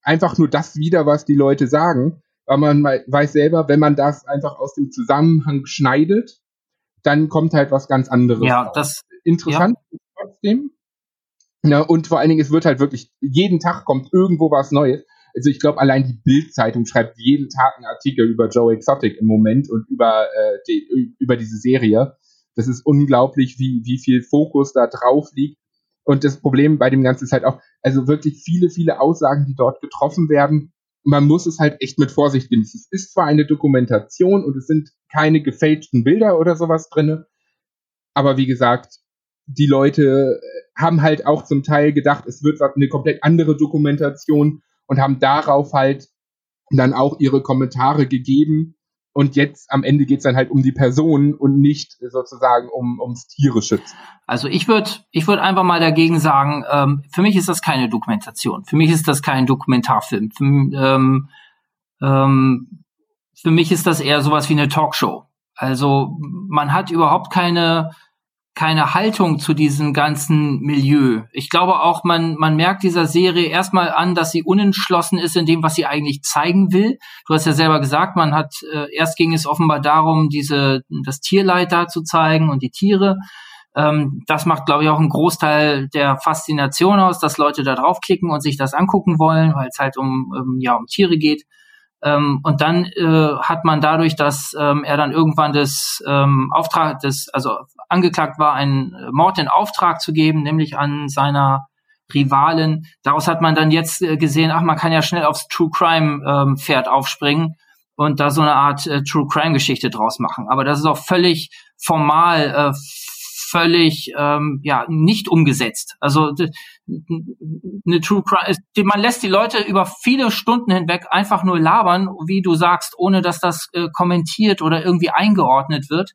einfach nur das wieder, was die Leute sagen. Weil man weiß selber, wenn man das einfach aus dem Zusammenhang schneidet, dann kommt halt was ganz anderes. Ja, raus. das interessant ja. trotzdem. Ja, und vor allen Dingen, es wird halt wirklich, jeden Tag kommt irgendwo was Neues. Also ich glaube, allein die Bild-Zeitung schreibt jeden Tag einen Artikel über Joe Exotic im Moment und über, äh, die, über diese Serie. Das ist unglaublich, wie, wie viel Fokus da drauf liegt. Und das Problem bei dem Ganzen ist halt auch, also wirklich viele, viele Aussagen, die dort getroffen werden, man muss es halt echt mit Vorsicht genießen. Es ist zwar eine Dokumentation und es sind keine gefälschten Bilder oder sowas drinne, aber wie gesagt, die Leute haben halt auch zum Teil gedacht, es wird eine komplett andere Dokumentation und haben darauf halt dann auch ihre Kommentare gegeben und jetzt am Ende geht's dann halt um die Person und nicht sozusagen um ums Tiere schützen. Also ich würde ich würd einfach mal dagegen sagen, ähm, für mich ist das keine Dokumentation. Für mich ist das kein Dokumentarfilm. Für, ähm, ähm, für mich ist das eher sowas wie eine Talkshow. Also man hat überhaupt keine keine Haltung zu diesem ganzen Milieu. Ich glaube auch, man, man merkt dieser Serie erstmal an, dass sie unentschlossen ist in dem, was sie eigentlich zeigen will. Du hast ja selber gesagt, man hat, äh, erst ging es offenbar darum, diese, das Tierleid da zu zeigen und die Tiere. Ähm, das macht, glaube ich, auch einen Großteil der Faszination aus, dass Leute da draufklicken und sich das angucken wollen, weil es halt um, um, ja, um Tiere geht. Ähm, und dann äh, hat man dadurch, dass ähm, er dann irgendwann das ähm, Auftrag, des, also angeklagt war, einen Mord in Auftrag zu geben, nämlich an seiner Rivalen. Daraus hat man dann jetzt äh, gesehen, ach, man kann ja schnell aufs True Crime ähm, Pferd aufspringen und da so eine Art äh, True Crime Geschichte draus machen. Aber das ist auch völlig formal, äh, völlig ähm, ja nicht umgesetzt. Also eine True Crime, man lässt die Leute über viele Stunden hinweg einfach nur labern, wie du sagst, ohne dass das äh, kommentiert oder irgendwie eingeordnet wird.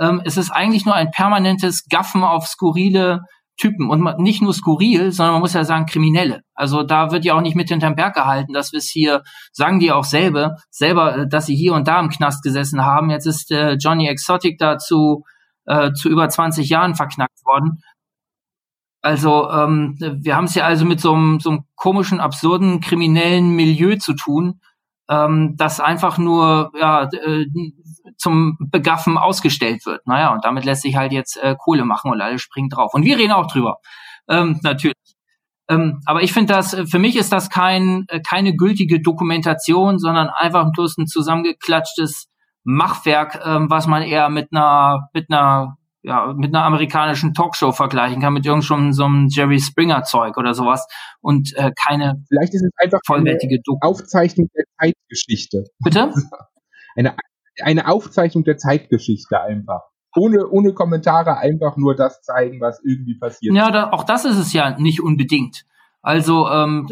Ähm, es ist eigentlich nur ein permanentes Gaffen auf skurrile Typen und nicht nur skurril, sondern man muss ja sagen Kriminelle. Also da wird ja auch nicht mit hinterm Berg gehalten, dass wir es hier, sagen die auch selber, selber, äh, dass sie hier und da im Knast gesessen haben. Jetzt ist äh, Johnny Exotic dazu äh, zu über 20 Jahren verknackt worden. Also ähm, wir haben es ja also mit so einem, so einem komischen, absurden, kriminellen Milieu zu tun, ähm, das einfach nur ja, äh, zum Begaffen ausgestellt wird. Naja, und damit lässt sich halt jetzt äh, Kohle machen und alle springen drauf. Und wir reden auch drüber. Ähm, natürlich. Ähm, aber ich finde das, für mich ist das kein, äh, keine gültige Dokumentation, sondern einfach bloß ein zusammengeklatschtes Machwerk, ähm, was man eher mit einer, mit einer, ja, mit einer amerikanischen Talkshow vergleichen kann, mit irgendeinem so einem Jerry Springer Zeug oder sowas und äh, keine Vielleicht ist es einfach vollwertige eine Aufzeichnung der Zeitgeschichte. Bitte? Eine, eine Aufzeichnung der Zeitgeschichte einfach. Ohne, ohne Kommentare einfach nur das zeigen, was irgendwie passiert. Ja, da, auch das ist es ja nicht unbedingt. Also ähm,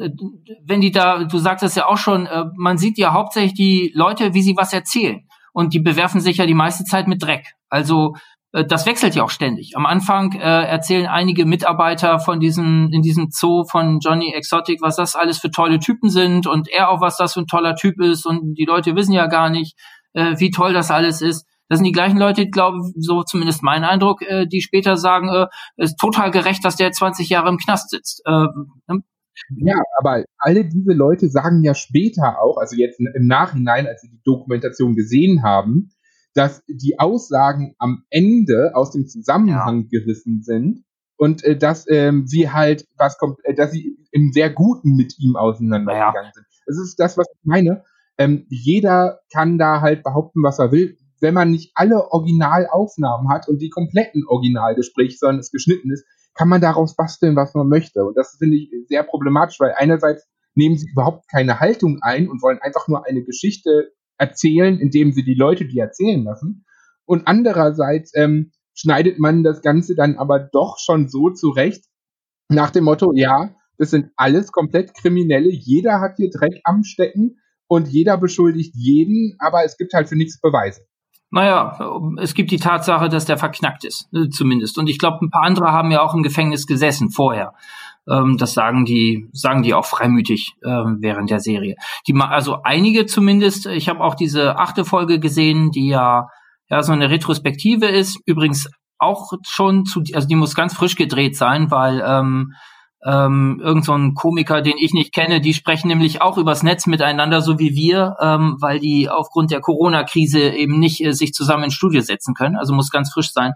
wenn die da, du sagst es ja auch schon, äh, man sieht ja hauptsächlich die Leute, wie sie was erzählen und die bewerfen sich ja die meiste Zeit mit Dreck. Also das wechselt ja auch ständig. Am Anfang äh, erzählen einige Mitarbeiter von diesem, in diesem Zoo von Johnny Exotic, was das alles für tolle Typen sind und er auch, was das für ein toller Typ ist und die Leute wissen ja gar nicht, äh, wie toll das alles ist. Das sind die gleichen Leute, glaube so zumindest mein Eindruck, äh, die später sagen, äh, ist total gerecht, dass der 20 Jahre im Knast sitzt. Äh, ne? ja, aber alle diese Leute sagen ja später auch, also jetzt im Nachhinein, als sie die Dokumentation gesehen haben, dass die Aussagen am Ende aus dem Zusammenhang ja. gerissen sind und äh, dass ähm, sie halt was kommt, äh, dass sie im sehr Guten mit ihm auseinandergegangen ja. sind. Das ist das, was ich meine. Ähm, jeder kann da halt behaupten, was er will. Wenn man nicht alle Originalaufnahmen hat und die kompletten Originalgespräche, sondern es geschnitten ist, kann man daraus basteln, was man möchte. Und das finde ich sehr problematisch, weil einerseits nehmen sie überhaupt keine Haltung ein und wollen einfach nur eine Geschichte erzählen, indem sie die Leute die erzählen lassen. Und andererseits ähm, schneidet man das Ganze dann aber doch schon so zurecht, nach dem Motto, ja, das sind alles komplett Kriminelle, jeder hat hier Dreck am Stecken und jeder beschuldigt jeden, aber es gibt halt für nichts Beweise. Naja, es gibt die Tatsache, dass der verknackt ist, äh, zumindest. Und ich glaube, ein paar andere haben ja auch im Gefängnis gesessen vorher. Ähm, das sagen die, sagen die auch freimütig äh, während der Serie. Die, also einige zumindest. Ich habe auch diese achte Folge gesehen, die ja ja so eine Retrospektive ist. Übrigens auch schon zu, also die muss ganz frisch gedreht sein, weil ähm, ähm, irgend so ein Komiker, den ich nicht kenne, die sprechen nämlich auch übers Netz miteinander, so wie wir, ähm, weil die aufgrund der Corona-Krise eben nicht äh, sich zusammen ins Studio setzen können. Also muss ganz frisch sein.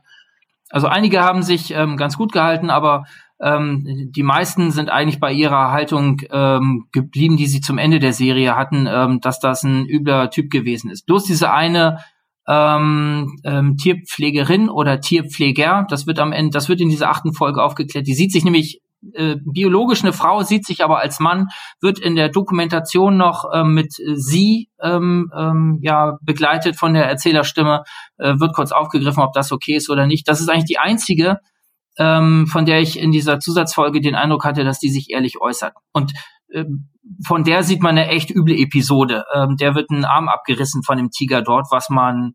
Also einige haben sich ähm, ganz gut gehalten, aber ähm, die meisten sind eigentlich bei ihrer Haltung ähm, geblieben, die sie zum Ende der Serie hatten, ähm, dass das ein übler Typ gewesen ist. Bloß diese eine ähm, ähm, Tierpflegerin oder Tierpfleger, das wird am Ende, das wird in dieser achten Folge aufgeklärt. Die sieht sich nämlich äh, biologisch eine Frau, sieht sich aber als Mann, wird in der Dokumentation noch äh, mit sie ähm, ähm, ja begleitet von der Erzählerstimme, äh, wird kurz aufgegriffen, ob das okay ist oder nicht. Das ist eigentlich die einzige, ähm, von der ich in dieser Zusatzfolge den Eindruck hatte, dass die sich ehrlich äußert. Und äh, von der sieht man eine echt üble Episode. Ähm, der wird ein Arm abgerissen von dem Tiger dort, was man,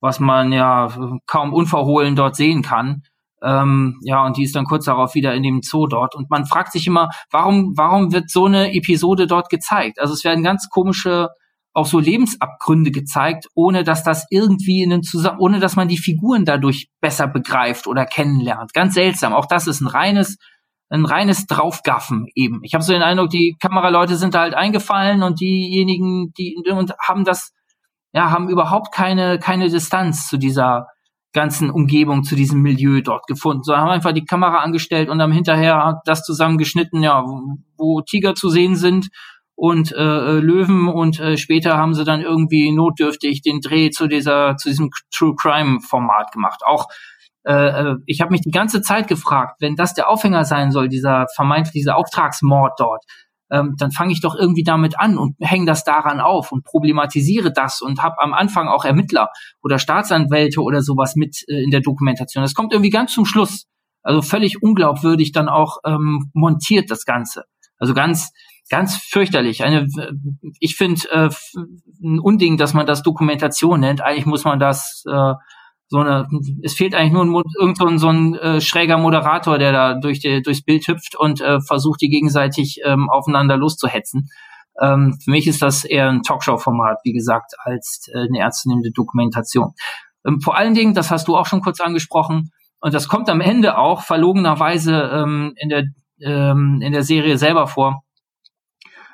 was man ja kaum unverhohlen dort sehen kann. Ähm, ja, und die ist dann kurz darauf wieder in dem Zoo dort. Und man fragt sich immer, warum, warum wird so eine Episode dort gezeigt? Also es werden ganz komische, auch so Lebensabgründe gezeigt, ohne dass das irgendwie in den Zusammen, ohne dass man die Figuren dadurch besser begreift oder kennenlernt. Ganz seltsam. Auch das ist ein reines, ein reines Draufgaffen eben. Ich habe so den Eindruck, die Kameraleute sind da halt eingefallen und diejenigen, die und haben das, ja, haben überhaupt keine keine Distanz zu dieser ganzen Umgebung, zu diesem Milieu dort gefunden. So haben einfach die Kamera angestellt und dann hinterher das zusammengeschnitten, ja, wo Tiger zu sehen sind und äh, äh, Löwen und äh, später haben sie dann irgendwie notdürftig den Dreh zu dieser zu diesem True Crime Format gemacht. Auch äh, äh ich habe mich die ganze Zeit gefragt, wenn das der Aufhänger sein soll, dieser vermeintlich dieser Auftragsmord dort, ähm, dann fange ich doch irgendwie damit an und hänge das daran auf und problematisiere das und habe am Anfang auch Ermittler oder Staatsanwälte oder sowas mit äh, in der Dokumentation. Das kommt irgendwie ganz zum Schluss. Also völlig unglaubwürdig dann auch ähm, montiert das Ganze. Also ganz, ganz fürchterlich. Eine, ich finde äh, ein Unding, dass man das Dokumentation nennt. Eigentlich muss man das äh, so eine, es fehlt eigentlich nur ein, irgend so ein, so ein äh, schräger Moderator, der da durch die, durchs Bild hüpft und äh, versucht, die gegenseitig ähm, aufeinander loszuhetzen. Ähm, für mich ist das eher ein Talkshow-Format, wie gesagt, als äh, eine ernstzunehmende Dokumentation. Ähm, vor allen Dingen, das hast du auch schon kurz angesprochen, und das kommt am Ende auch verlogenerweise ähm, in, der, ähm, in der Serie selber vor.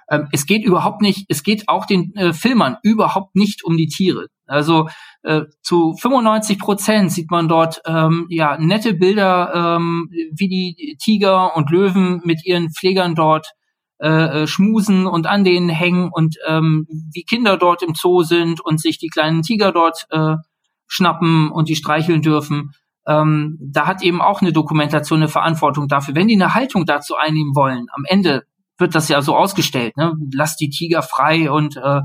Ähm, es geht überhaupt nicht, es geht auch den äh, Filmern überhaupt nicht um die Tiere. Also äh, zu 95 Prozent sieht man dort ähm, ja nette Bilder, ähm, wie die Tiger und Löwen mit ihren Pflegern dort äh, äh, schmusen und an denen hängen und ähm, wie Kinder dort im Zoo sind und sich die kleinen Tiger dort äh, schnappen und die streicheln dürfen. Ähm, da hat eben auch eine Dokumentation eine Verantwortung dafür. Wenn die eine Haltung dazu einnehmen wollen, am Ende wird das ja so ausgestellt, ne? Lass die Tiger frei und äh,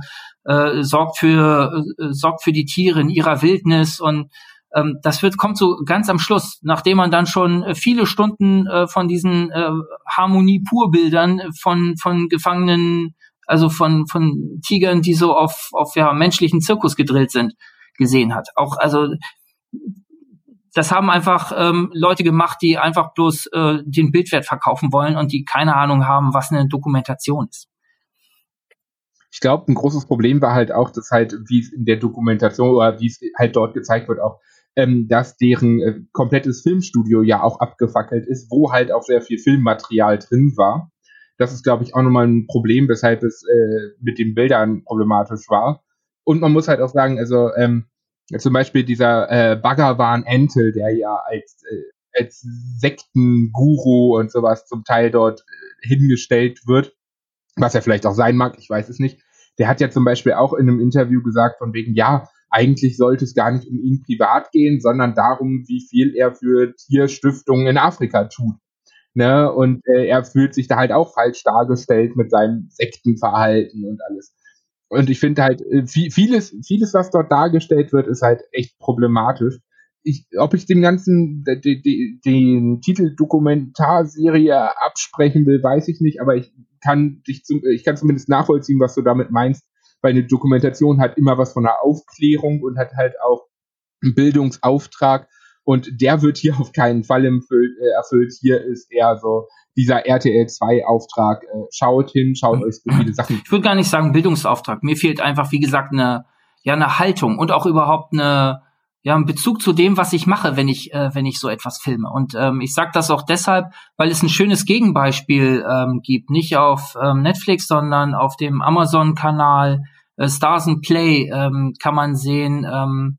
äh, sorgt für äh, sorgt für die Tiere in ihrer Wildnis und ähm, das wird kommt so ganz am Schluss, nachdem man dann schon viele Stunden äh, von diesen äh, Harmonie pur Bildern von von Gefangenen, also von von Tigern, die so auf auf ja menschlichen Zirkus gedrillt sind, gesehen hat. Auch also das haben einfach ähm, Leute gemacht, die einfach bloß äh, den Bildwert verkaufen wollen und die keine Ahnung haben, was eine Dokumentation ist. Ich glaube, ein großes Problem war halt auch, dass halt, wie es in der Dokumentation oder wie es halt dort gezeigt wird, auch, ähm, dass deren äh, komplettes Filmstudio ja auch abgefackelt ist, wo halt auch sehr viel Filmmaterial drin war. Das ist, glaube ich, auch nochmal ein Problem, weshalb es äh, mit den Bildern problematisch war. Und man muss halt auch sagen, also ähm, zum Beispiel dieser äh, Bhagavan Entel, der ja als, äh, als Sektenguru und sowas zum Teil dort äh, hingestellt wird, was er vielleicht auch sein mag, ich weiß es nicht. Der hat ja zum Beispiel auch in einem Interview gesagt, von wegen, ja, eigentlich sollte es gar nicht um ihn privat gehen, sondern darum, wie viel er für Tierstiftungen in Afrika tut. Ne? Und äh, er fühlt sich da halt auch falsch dargestellt mit seinem Sektenverhalten und alles. Und ich finde halt, äh, vieles, vieles, was dort dargestellt wird, ist halt echt problematisch. Ich, ob ich dem Ganzen de, de, den Titel Dokumentarserie absprechen will, weiß ich nicht, aber ich kann dich zum, ich kann zumindest nachvollziehen, was du damit meinst, weil eine Dokumentation hat immer was von einer Aufklärung und hat halt auch einen Bildungsauftrag und der wird hier auf keinen Fall äh, erfüllt. Hier ist eher so dieser RTL 2 Auftrag. Äh, schaut hin, schaut mhm. euch so viele Sachen. Ich würde gar nicht sagen Bildungsauftrag. Mir fehlt einfach, wie gesagt, eine, ja, eine Haltung und auch überhaupt eine, ja, ein Bezug zu dem, was ich mache, wenn ich, äh, wenn ich so etwas filme. Und ähm, ich sage das auch deshalb, weil es ein schönes Gegenbeispiel ähm, gibt. Nicht auf ähm, Netflix, sondern auf dem Amazon-Kanal äh, Stars and Play ähm, kann man sehen ähm,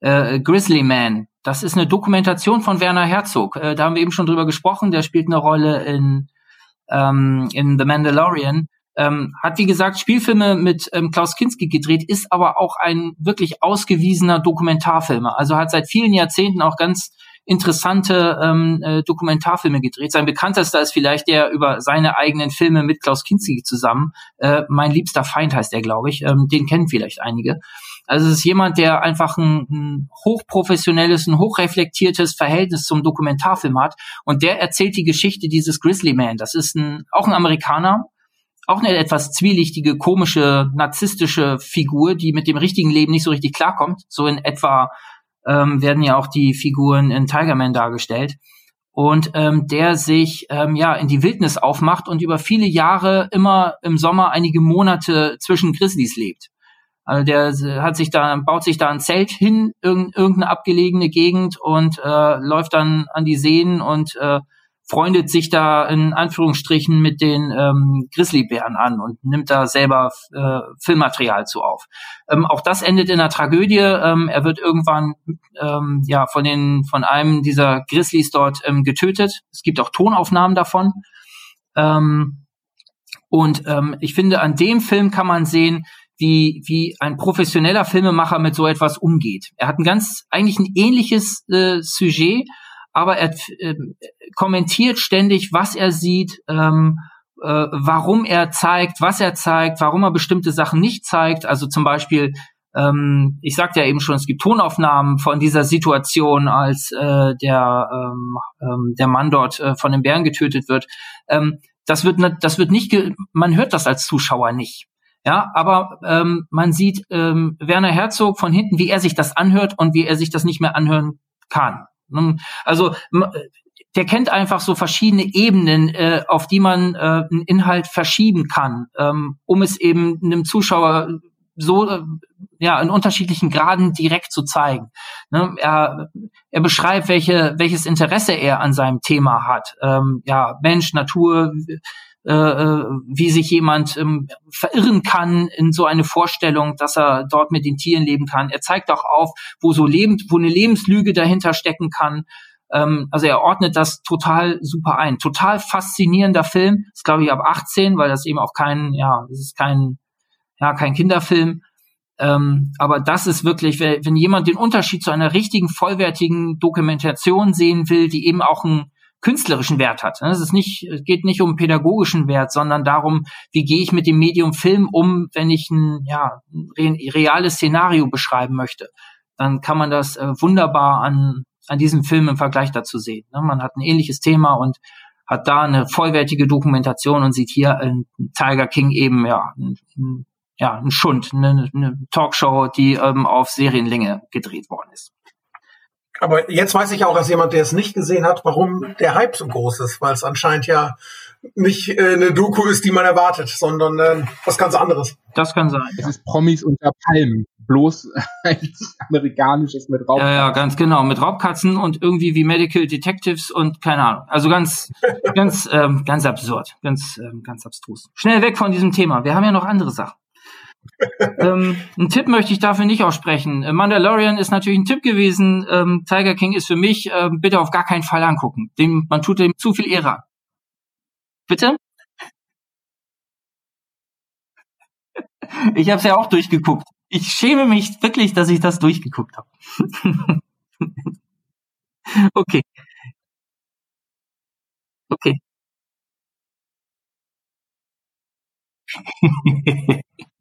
äh, Grizzly Man. Das ist eine Dokumentation von Werner Herzog. Äh, da haben wir eben schon drüber gesprochen. Der spielt eine Rolle in, ähm, in The Mandalorian. Ähm, hat wie gesagt Spielfilme mit ähm, Klaus Kinski gedreht, ist aber auch ein wirklich ausgewiesener Dokumentarfilmer. Also hat seit vielen Jahrzehnten auch ganz interessante ähm, äh, Dokumentarfilme gedreht. Sein bekanntester ist vielleicht der über seine eigenen Filme mit Klaus Kinski zusammen. Äh, mein liebster Feind heißt er, glaube ich. Ähm, den kennen vielleicht einige. Also es ist jemand, der einfach ein, ein hochprofessionelles, ein hochreflektiertes Verhältnis zum Dokumentarfilm hat. Und der erzählt die Geschichte dieses Grizzly Man. Das ist ein, auch ein Amerikaner, auch eine etwas zwielichtige, komische, narzisstische Figur, die mit dem richtigen Leben nicht so richtig klarkommt. So in etwa ähm, werden ja auch die Figuren in Tiger Man dargestellt. Und ähm, der sich ähm, ja in die Wildnis aufmacht und über viele Jahre immer im Sommer einige Monate zwischen Grizzlies lebt. Also der hat sich da, baut sich da ein Zelt hin, irgendeine abgelegene Gegend und äh, läuft dann an die Seen und äh, freundet sich da in Anführungsstrichen mit den ähm, Grizzlybären an und nimmt da selber äh, Filmmaterial zu auf. Ähm, auch das endet in einer Tragödie. Ähm, er wird irgendwann ähm, ja von den von einem dieser Grizzlies dort ähm, getötet. Es gibt auch Tonaufnahmen davon. Ähm, und ähm, ich finde, an dem Film kann man sehen, wie, wie ein professioneller Filmemacher mit so etwas umgeht. Er hat ein ganz, eigentlich ein ähnliches äh, Sujet, aber er äh, kommentiert ständig, was er sieht, ähm, äh, warum er zeigt, was er zeigt, warum er bestimmte Sachen nicht zeigt. Also zum Beispiel, ähm, ich sagte ja eben schon, es gibt Tonaufnahmen von dieser Situation, als äh, der, ähm, ähm, der Mann dort äh, von den Bären getötet wird. Ähm, das wird, das wird nicht, man hört das als Zuschauer nicht. Ja, aber ähm, man sieht ähm, Werner Herzog von hinten, wie er sich das anhört und wie er sich das nicht mehr anhören kann. Also der kennt einfach so verschiedene Ebenen, äh, auf die man äh, einen Inhalt verschieben kann, ähm, um es eben einem Zuschauer so äh, ja in unterschiedlichen Graden direkt zu zeigen. Ne? Er, er beschreibt, welche welches Interesse er an seinem Thema hat. Ähm, ja, Mensch, Natur, äh, äh, wie sich jemand ähm, verirren kann in so eine Vorstellung, dass er dort mit den Tieren leben kann. Er zeigt auch auf, wo so lebend, wo eine Lebenslüge dahinter stecken kann. Ähm, also er ordnet das total super ein. Total faszinierender Film. Ist glaube ich ab 18, weil das eben auch kein, ja, das ist kein, ja, kein Kinderfilm. Ähm, aber das ist wirklich, wenn jemand den Unterschied zu einer richtigen, vollwertigen Dokumentation sehen will, die eben auch ein künstlerischen Wert hat. Es ist nicht, es geht nicht um pädagogischen Wert, sondern darum, wie gehe ich mit dem Medium Film um, wenn ich ein ja, reales Szenario beschreiben möchte. Dann kann man das äh, wunderbar an, an diesem Film im Vergleich dazu sehen. Ne? Man hat ein ähnliches Thema und hat da eine vollwertige Dokumentation und sieht hier in Tiger King eben ja ein, ja ein Schund, eine, eine Talkshow, die ähm, auf Serienlänge gedreht worden ist. Aber jetzt weiß ich auch als jemand, der es nicht gesehen hat, warum der Hype so groß ist, weil es anscheinend ja nicht äh, eine Doku ist, die man erwartet, sondern äh, was ganz anderes. Das kann sein. Es ist Promis unter Palmen. Bloß ein amerikanisches mit Raubkatzen. Ja, ja, ganz genau. Mit Raubkatzen und irgendwie wie Medical Detectives und keine Ahnung. Also ganz, ganz, ähm, ganz absurd. Ganz, ähm, ganz abstrus. Schnell weg von diesem Thema. Wir haben ja noch andere Sachen. Ähm, einen Tipp möchte ich dafür nicht aussprechen. Mandalorian ist natürlich ein Tipp gewesen. Ähm, Tiger King ist für mich ähm, bitte auf gar keinen Fall angucken. Dem, man tut dem zu viel Ehre. Bitte? Ich habe es ja auch durchgeguckt. Ich schäme mich wirklich, dass ich das durchgeguckt habe. okay. Okay.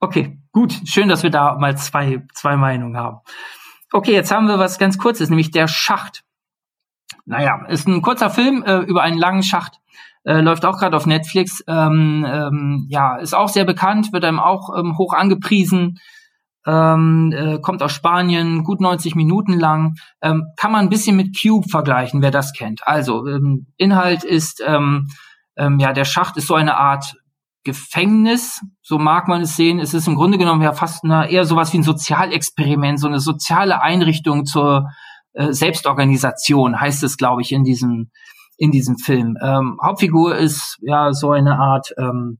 okay, gut. Schön, dass wir da mal zwei, zwei Meinungen haben. Okay, jetzt haben wir was ganz Kurzes, nämlich der Schacht. Naja, ist ein kurzer Film äh, über einen langen Schacht. Äh, läuft auch gerade auf Netflix. Ähm, ähm, ja, ist auch sehr bekannt, wird einem auch ähm, hoch angepriesen. Ähm, äh, kommt aus Spanien, gut 90 Minuten lang. Ähm, kann man ein bisschen mit Cube vergleichen, wer das kennt. Also, ähm, Inhalt ist, ja, der Schacht ist so eine Art Gefängnis, so mag man es sehen. Es ist im Grunde genommen ja fast eine, eher sowas wie ein Sozialexperiment, so eine soziale Einrichtung zur äh, Selbstorganisation, heißt es, glaube ich, in diesem, in diesem Film. Ähm, Hauptfigur ist ja so eine Art ähm,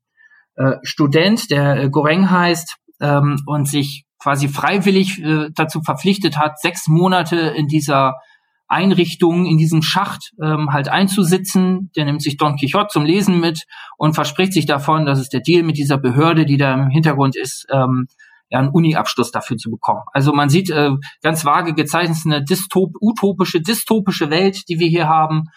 äh, Student, der äh, Goreng heißt ähm, und sich quasi freiwillig äh, dazu verpflichtet hat, sechs Monate in dieser Einrichtung, in diesem Schacht ähm, halt einzusitzen. Der nimmt sich Don Quixote zum Lesen mit und verspricht sich davon, dass es der Deal mit dieser Behörde, die da im Hintergrund ist, ähm, ja, einen Uni-Abschluss dafür zu bekommen. Also man sieht äh, ganz vage gezeichnet eine dystop utopische, dystopische Welt, die wir hier haben,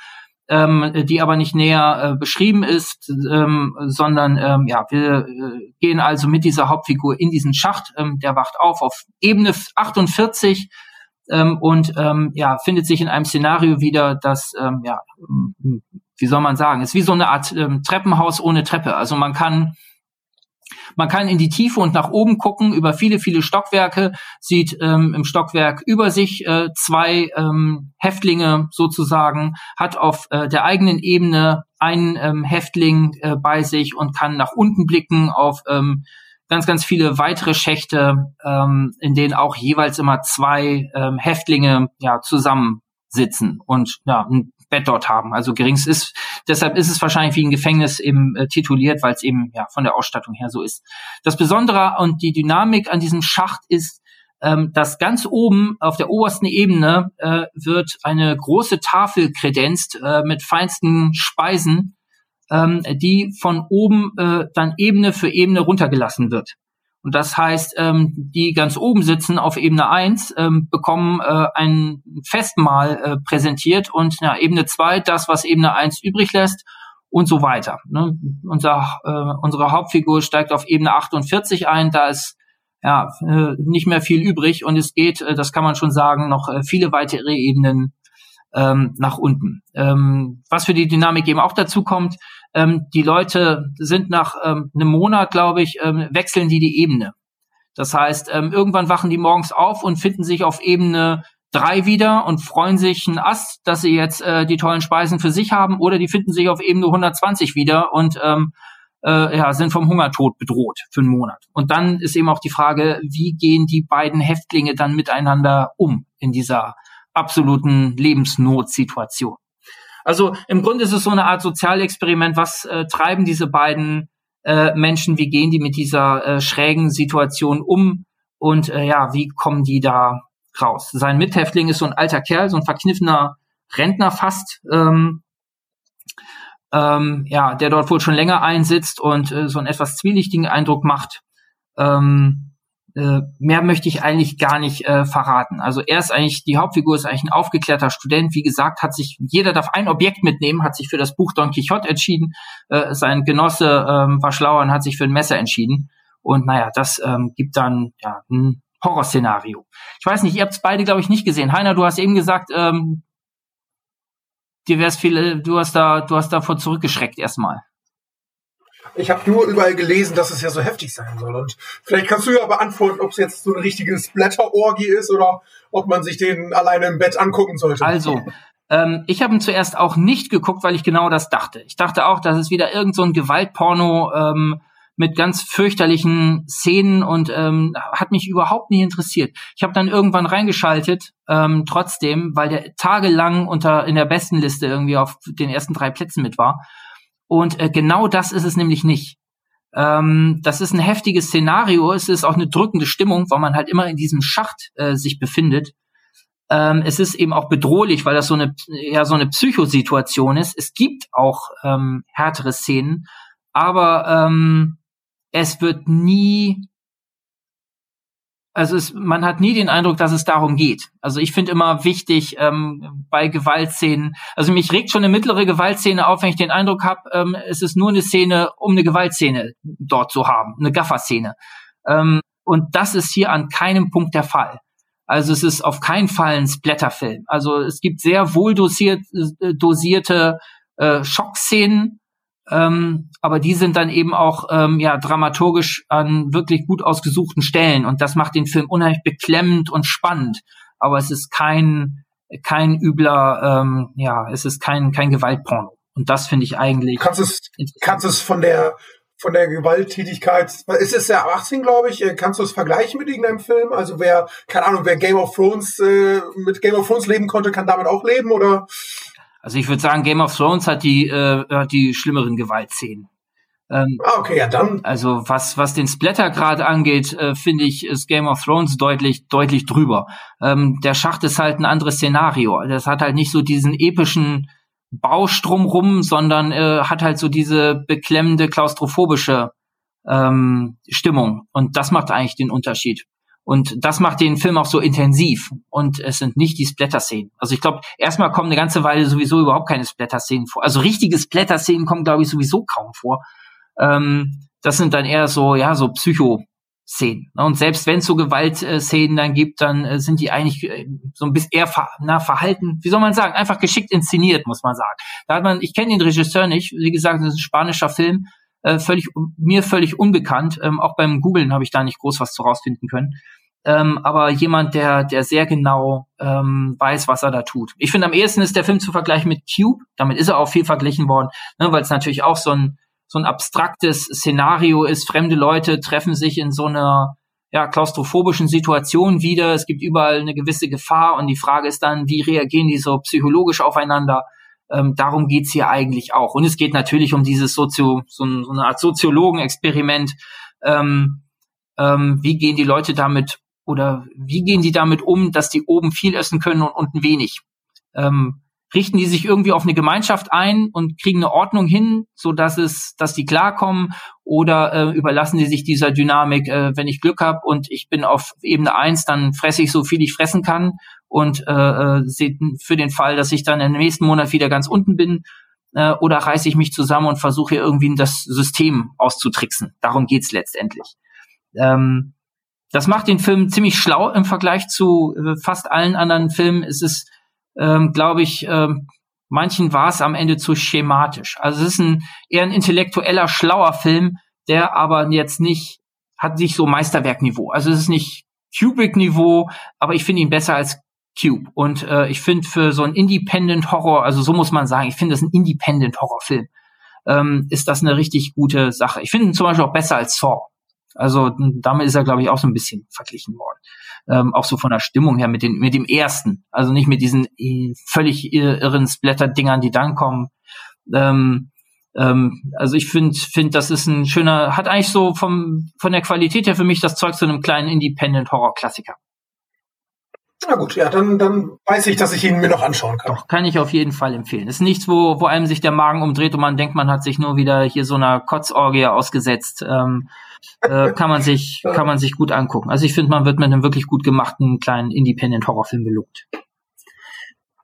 ähm, die aber nicht näher äh, beschrieben ist, ähm, sondern ähm, ja, wir äh, gehen also mit dieser Hauptfigur in diesen Schacht. Ähm, der wacht auf auf Ebene 48 ähm, und ähm, ja findet sich in einem Szenario wieder, das ähm, ja wie soll man sagen, ist wie so eine Art ähm, Treppenhaus ohne Treppe. Also man kann man kann in die Tiefe und nach oben gucken über viele, viele Stockwerke, sieht ähm, im Stockwerk über sich äh, zwei ähm, Häftlinge sozusagen, hat auf äh, der eigenen Ebene einen ähm, Häftling äh, bei sich und kann nach unten blicken auf ähm, ganz, ganz viele weitere Schächte, ähm, in denen auch jeweils immer zwei ähm, Häftlinge ja zusammensitzen und ja, ein Bett dort haben. Also gerings ist, deshalb ist es wahrscheinlich wie ein Gefängnis eben äh, tituliert, weil es eben ja von der Ausstattung her so ist. Das Besondere und die Dynamik an diesem Schacht ist, ähm, dass ganz oben auf der obersten Ebene äh, wird eine große Tafel kredenzt äh, mit feinsten Speisen, ähm, die von oben äh, dann Ebene für Ebene runtergelassen wird. Und das heißt, ähm, die ganz oben sitzen auf Ebene 1, ähm, bekommen äh, ein Festmahl äh, präsentiert und ja, Ebene 2 das, was Ebene 1 übrig lässt und so weiter. Ne? Unser, äh, unsere Hauptfigur steigt auf Ebene 48 ein, da ist ja äh, nicht mehr viel übrig und es geht, äh, das kann man schon sagen, noch äh, viele weitere Ebenen ähm, nach unten. Ähm, was für die Dynamik eben auch dazu kommt, ähm, die Leute sind nach ähm, einem Monat, glaube ich, ähm, wechseln die die Ebene. Das heißt, ähm, irgendwann wachen die morgens auf und finden sich auf Ebene drei wieder und freuen sich ein Ast, dass sie jetzt äh, die tollen Speisen für sich haben, oder die finden sich auf Ebene 120 wieder und ähm, äh, ja, sind vom Hungertod bedroht für einen Monat. Und dann ist eben auch die Frage, wie gehen die beiden Häftlinge dann miteinander um in dieser absoluten Lebensnotsituation? Also im Grunde ist es so eine Art Sozialexperiment. Was äh, treiben diese beiden äh, Menschen? Wie gehen die mit dieser äh, schrägen Situation um? Und äh, ja, wie kommen die da raus? Sein Mithäftling ist so ein alter Kerl, so ein verkniffener Rentner fast. Ähm, ähm, ja, der dort wohl schon länger einsitzt und äh, so einen etwas zwielichtigen Eindruck macht. Ähm, äh, mehr möchte ich eigentlich gar nicht äh, verraten. Also er ist eigentlich, die Hauptfigur ist eigentlich ein aufgeklärter Student. Wie gesagt, hat sich, jeder darf ein Objekt mitnehmen, hat sich für das Buch Don Quixote entschieden. Äh, sein Genosse ähm, war schlauer und hat sich für ein Messer entschieden. Und naja, das ähm, gibt dann ja, ein Horrorszenario. Ich weiß nicht, ihr habt es beide, glaube ich, nicht gesehen. Heiner, du hast eben gesagt, ähm, dir wär's viel, du hast da, du hast davor zurückgeschreckt erstmal. Ich habe nur überall gelesen, dass es ja so heftig sein soll. Und vielleicht kannst du ja beantworten, ob es jetzt so eine richtige Splatter-Orgie ist oder ob man sich den alleine im Bett angucken sollte. Also, ähm, ich habe ihn zuerst auch nicht geguckt, weil ich genau das dachte. Ich dachte auch, dass es wieder irgend so ein Gewaltporno ähm, mit ganz fürchterlichen Szenen und ähm, hat mich überhaupt nicht interessiert. Ich habe dann irgendwann reingeschaltet, ähm, trotzdem, weil der tagelang unter in der besten Liste irgendwie auf den ersten drei Plätzen mit war. Und äh, genau das ist es nämlich nicht. Ähm, das ist ein heftiges Szenario, es ist auch eine drückende Stimmung, weil man halt immer in diesem Schacht äh, sich befindet. Ähm, es ist eben auch bedrohlich, weil das so eine ja so eine Psychosituation ist. Es gibt auch ähm, härtere Szenen, aber ähm, es wird nie, also es, man hat nie den Eindruck, dass es darum geht. Also ich finde immer wichtig ähm, bei Gewaltszenen, also mich regt schon eine mittlere Gewaltszene auf, wenn ich den Eindruck habe, ähm, es ist nur eine Szene, um eine Gewaltszene dort zu haben, eine Gaffer-Szene. Ähm, und das ist hier an keinem Punkt der Fall. Also es ist auf keinen Fall ein Splatterfilm. Also es gibt sehr wohl dosiert, äh, dosierte äh, Schockszenen, ähm, aber die sind dann eben auch ähm, ja dramaturgisch an wirklich gut ausgesuchten Stellen und das macht den Film unheimlich beklemmend und spannend. Aber es ist kein kein übler, ähm, ja, es ist kein kein Gewaltporno. Und das finde ich eigentlich. Kannst es kannst es von der von der Gewalttätigkeit, es ist ja 18, glaube ich, kannst du es vergleichen mit irgendeinem Film? Also wer, keine Ahnung, wer Game of Thrones äh, mit Game of Thrones leben konnte, kann damit auch leben, oder? Also ich würde sagen, Game of Thrones hat die, äh, hat die schlimmeren Gewaltszenen. Ähm, ah, okay, ja dann. Also was, was den Splattergrad angeht, äh, finde ich, ist Game of Thrones deutlich, deutlich drüber. Ähm, der Schacht ist halt ein anderes Szenario. Das hat halt nicht so diesen epischen Baustrom rum, sondern äh, hat halt so diese beklemmende, klaustrophobische ähm, Stimmung. Und das macht eigentlich den Unterschied. Und das macht den Film auch so intensiv. Und es sind nicht die Splatter-Szenen. Also ich glaube, erstmal kommen eine ganze Weile sowieso überhaupt keine Splatter-Szenen vor. Also richtige Splatter-Szenen kommen, glaube ich, sowieso kaum vor. Ähm, das sind dann eher so, ja, so Psycho-Szenen. Und selbst wenn es so Gewaltszenen dann gibt, dann äh, sind die eigentlich äh, so ein bisschen eher ver na, verhalten, wie soll man sagen, einfach geschickt inszeniert, muss man sagen. Da hat man, ich kenne den Regisseur nicht, wie gesagt, das ist ein spanischer Film, äh, völlig mir völlig unbekannt. Ähm, auch beim Googlen habe ich da nicht groß was zu rausfinden können. Ähm, aber jemand, der, der sehr genau ähm, weiß, was er da tut. Ich finde, am ehesten ist der Film zu vergleichen mit Cube. Damit ist er auch viel verglichen worden, ne, weil es natürlich auch so ein, so ein abstraktes Szenario ist. Fremde Leute treffen sich in so einer ja, klaustrophobischen Situation wieder. Es gibt überall eine gewisse Gefahr und die Frage ist dann, wie reagieren die so psychologisch aufeinander? Ähm, darum geht's hier eigentlich auch. Und es geht natürlich um dieses Sozio, so, so eine Art Soziologen-Experiment. Ähm, ähm, wie gehen die Leute damit oder wie gehen die damit um, dass die oben viel essen können und unten wenig? Ähm, richten die sich irgendwie auf eine Gemeinschaft ein und kriegen eine Ordnung hin, so dass es, dass die klarkommen, oder äh, überlassen die sich dieser Dynamik, äh, wenn ich Glück habe und ich bin auf Ebene eins, dann fresse ich so viel ich fressen kann und äh, äh für den Fall, dass ich dann im nächsten Monat wieder ganz unten bin, äh, oder reiße ich mich zusammen und versuche irgendwie das System auszutricksen. Darum geht's letztendlich. Ähm, das macht den Film ziemlich schlau im Vergleich zu äh, fast allen anderen Filmen. Es ist, ähm, glaube ich, ähm, manchen war es am Ende zu schematisch. Also es ist ein eher ein intellektueller, schlauer Film, der aber jetzt nicht, hat nicht so Meisterwerkniveau. Also es ist nicht Kubrick-Niveau, aber ich finde ihn besser als Cube. Und äh, ich finde für so ein Independent Horror, also so muss man sagen, ich finde das ein Independent Horrorfilm, ähm, ist das eine richtig gute Sache. Ich finde ihn zum Beispiel auch besser als Saw. Also damit ist er, glaube ich, auch so ein bisschen verglichen worden. Ähm, auch so von der Stimmung her mit, den, mit dem ersten. Also nicht mit diesen äh, völlig irren Splatter-Dingern, die dann kommen. Ähm, ähm, also ich finde, find, das ist ein schöner, hat eigentlich so vom, von der Qualität her für mich das Zeug zu einem kleinen Independent-Horror-Klassiker. Na gut, ja, dann, dann weiß ich, dass ich ihn mir noch anschauen kann. Doch, kann ich auf jeden Fall empfehlen. Ist nichts, wo, wo einem sich der Magen umdreht und man denkt, man hat sich nur wieder hier so einer Kotzorgie ausgesetzt. Ähm, äh, kann man sich, kann man sich gut angucken. Also ich finde, man wird mit einem wirklich gut gemachten kleinen Independent-Horrorfilm gelobt.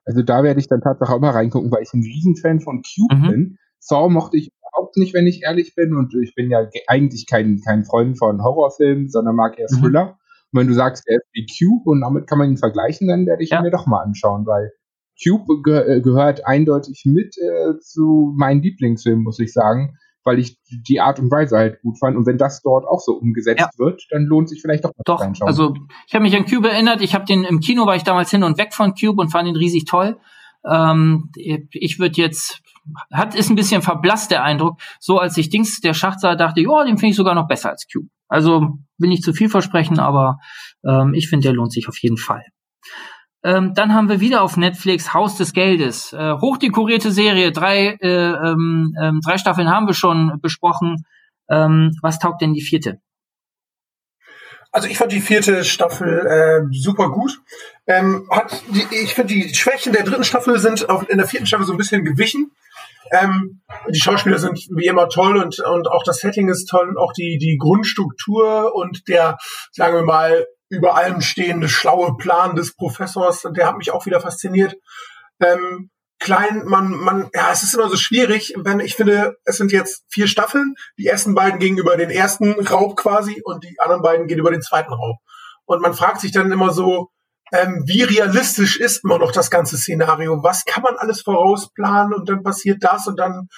Also da werde ich dann tatsächlich auch mal reingucken, weil ich ein Riesenfan von Cube mhm. bin. Saw mochte ich überhaupt nicht, wenn ich ehrlich bin. Und ich bin ja eigentlich kein, kein Freund von Horrorfilmen, sondern mag eher mhm. Thriller. Mhm. Und wenn du sagst, der ist wie Cube und damit kann man ihn vergleichen, dann werde ich ja. ihn mir doch mal anschauen, weil Cube ge äh, gehört eindeutig mit äh, zu meinen Lieblingsfilmen, muss ich sagen. Weil ich die Art und Weise halt gut fand. Und wenn das dort auch so umgesetzt ja. wird, dann lohnt sich vielleicht doch mal Doch, also ich habe mich an Cube erinnert. Ich habe den im Kino, war ich damals hin und weg von Cube und fand ihn riesig toll. Ähm, ich würde jetzt, hat ist ein bisschen verblasst der Eindruck. So als ich Dings der Schacht sah, dachte ich, oh, den finde ich sogar noch besser als Cube. Also will nicht zu viel versprechen, aber ähm, ich finde, der lohnt sich auf jeden Fall. Ähm, dann haben wir wieder auf Netflix Haus des Geldes. Äh, hochdekorierte Serie, drei, äh, ähm, ähm, drei Staffeln haben wir schon besprochen. Ähm, was taugt denn die vierte? Also ich fand die vierte Staffel äh, super gut. Ähm, hat die, ich finde die Schwächen der dritten Staffel sind auch in der vierten Staffel so ein bisschen gewichen. Ähm, die Schauspieler sind wie immer toll und, und auch das Setting ist toll und auch die, die Grundstruktur und der, sagen wir mal, über allem stehende schlaue Plan des Professors, der hat mich auch wieder fasziniert. Ähm, klein, man, man, ja, es ist immer so schwierig, wenn ich finde, es sind jetzt vier Staffeln. Die ersten beiden gingen über den ersten Raub quasi und die anderen beiden gehen über den zweiten Raub. Und man fragt sich dann immer so, ähm, wie realistisch ist immer noch das ganze Szenario? Was kann man alles vorausplanen und dann passiert das und dann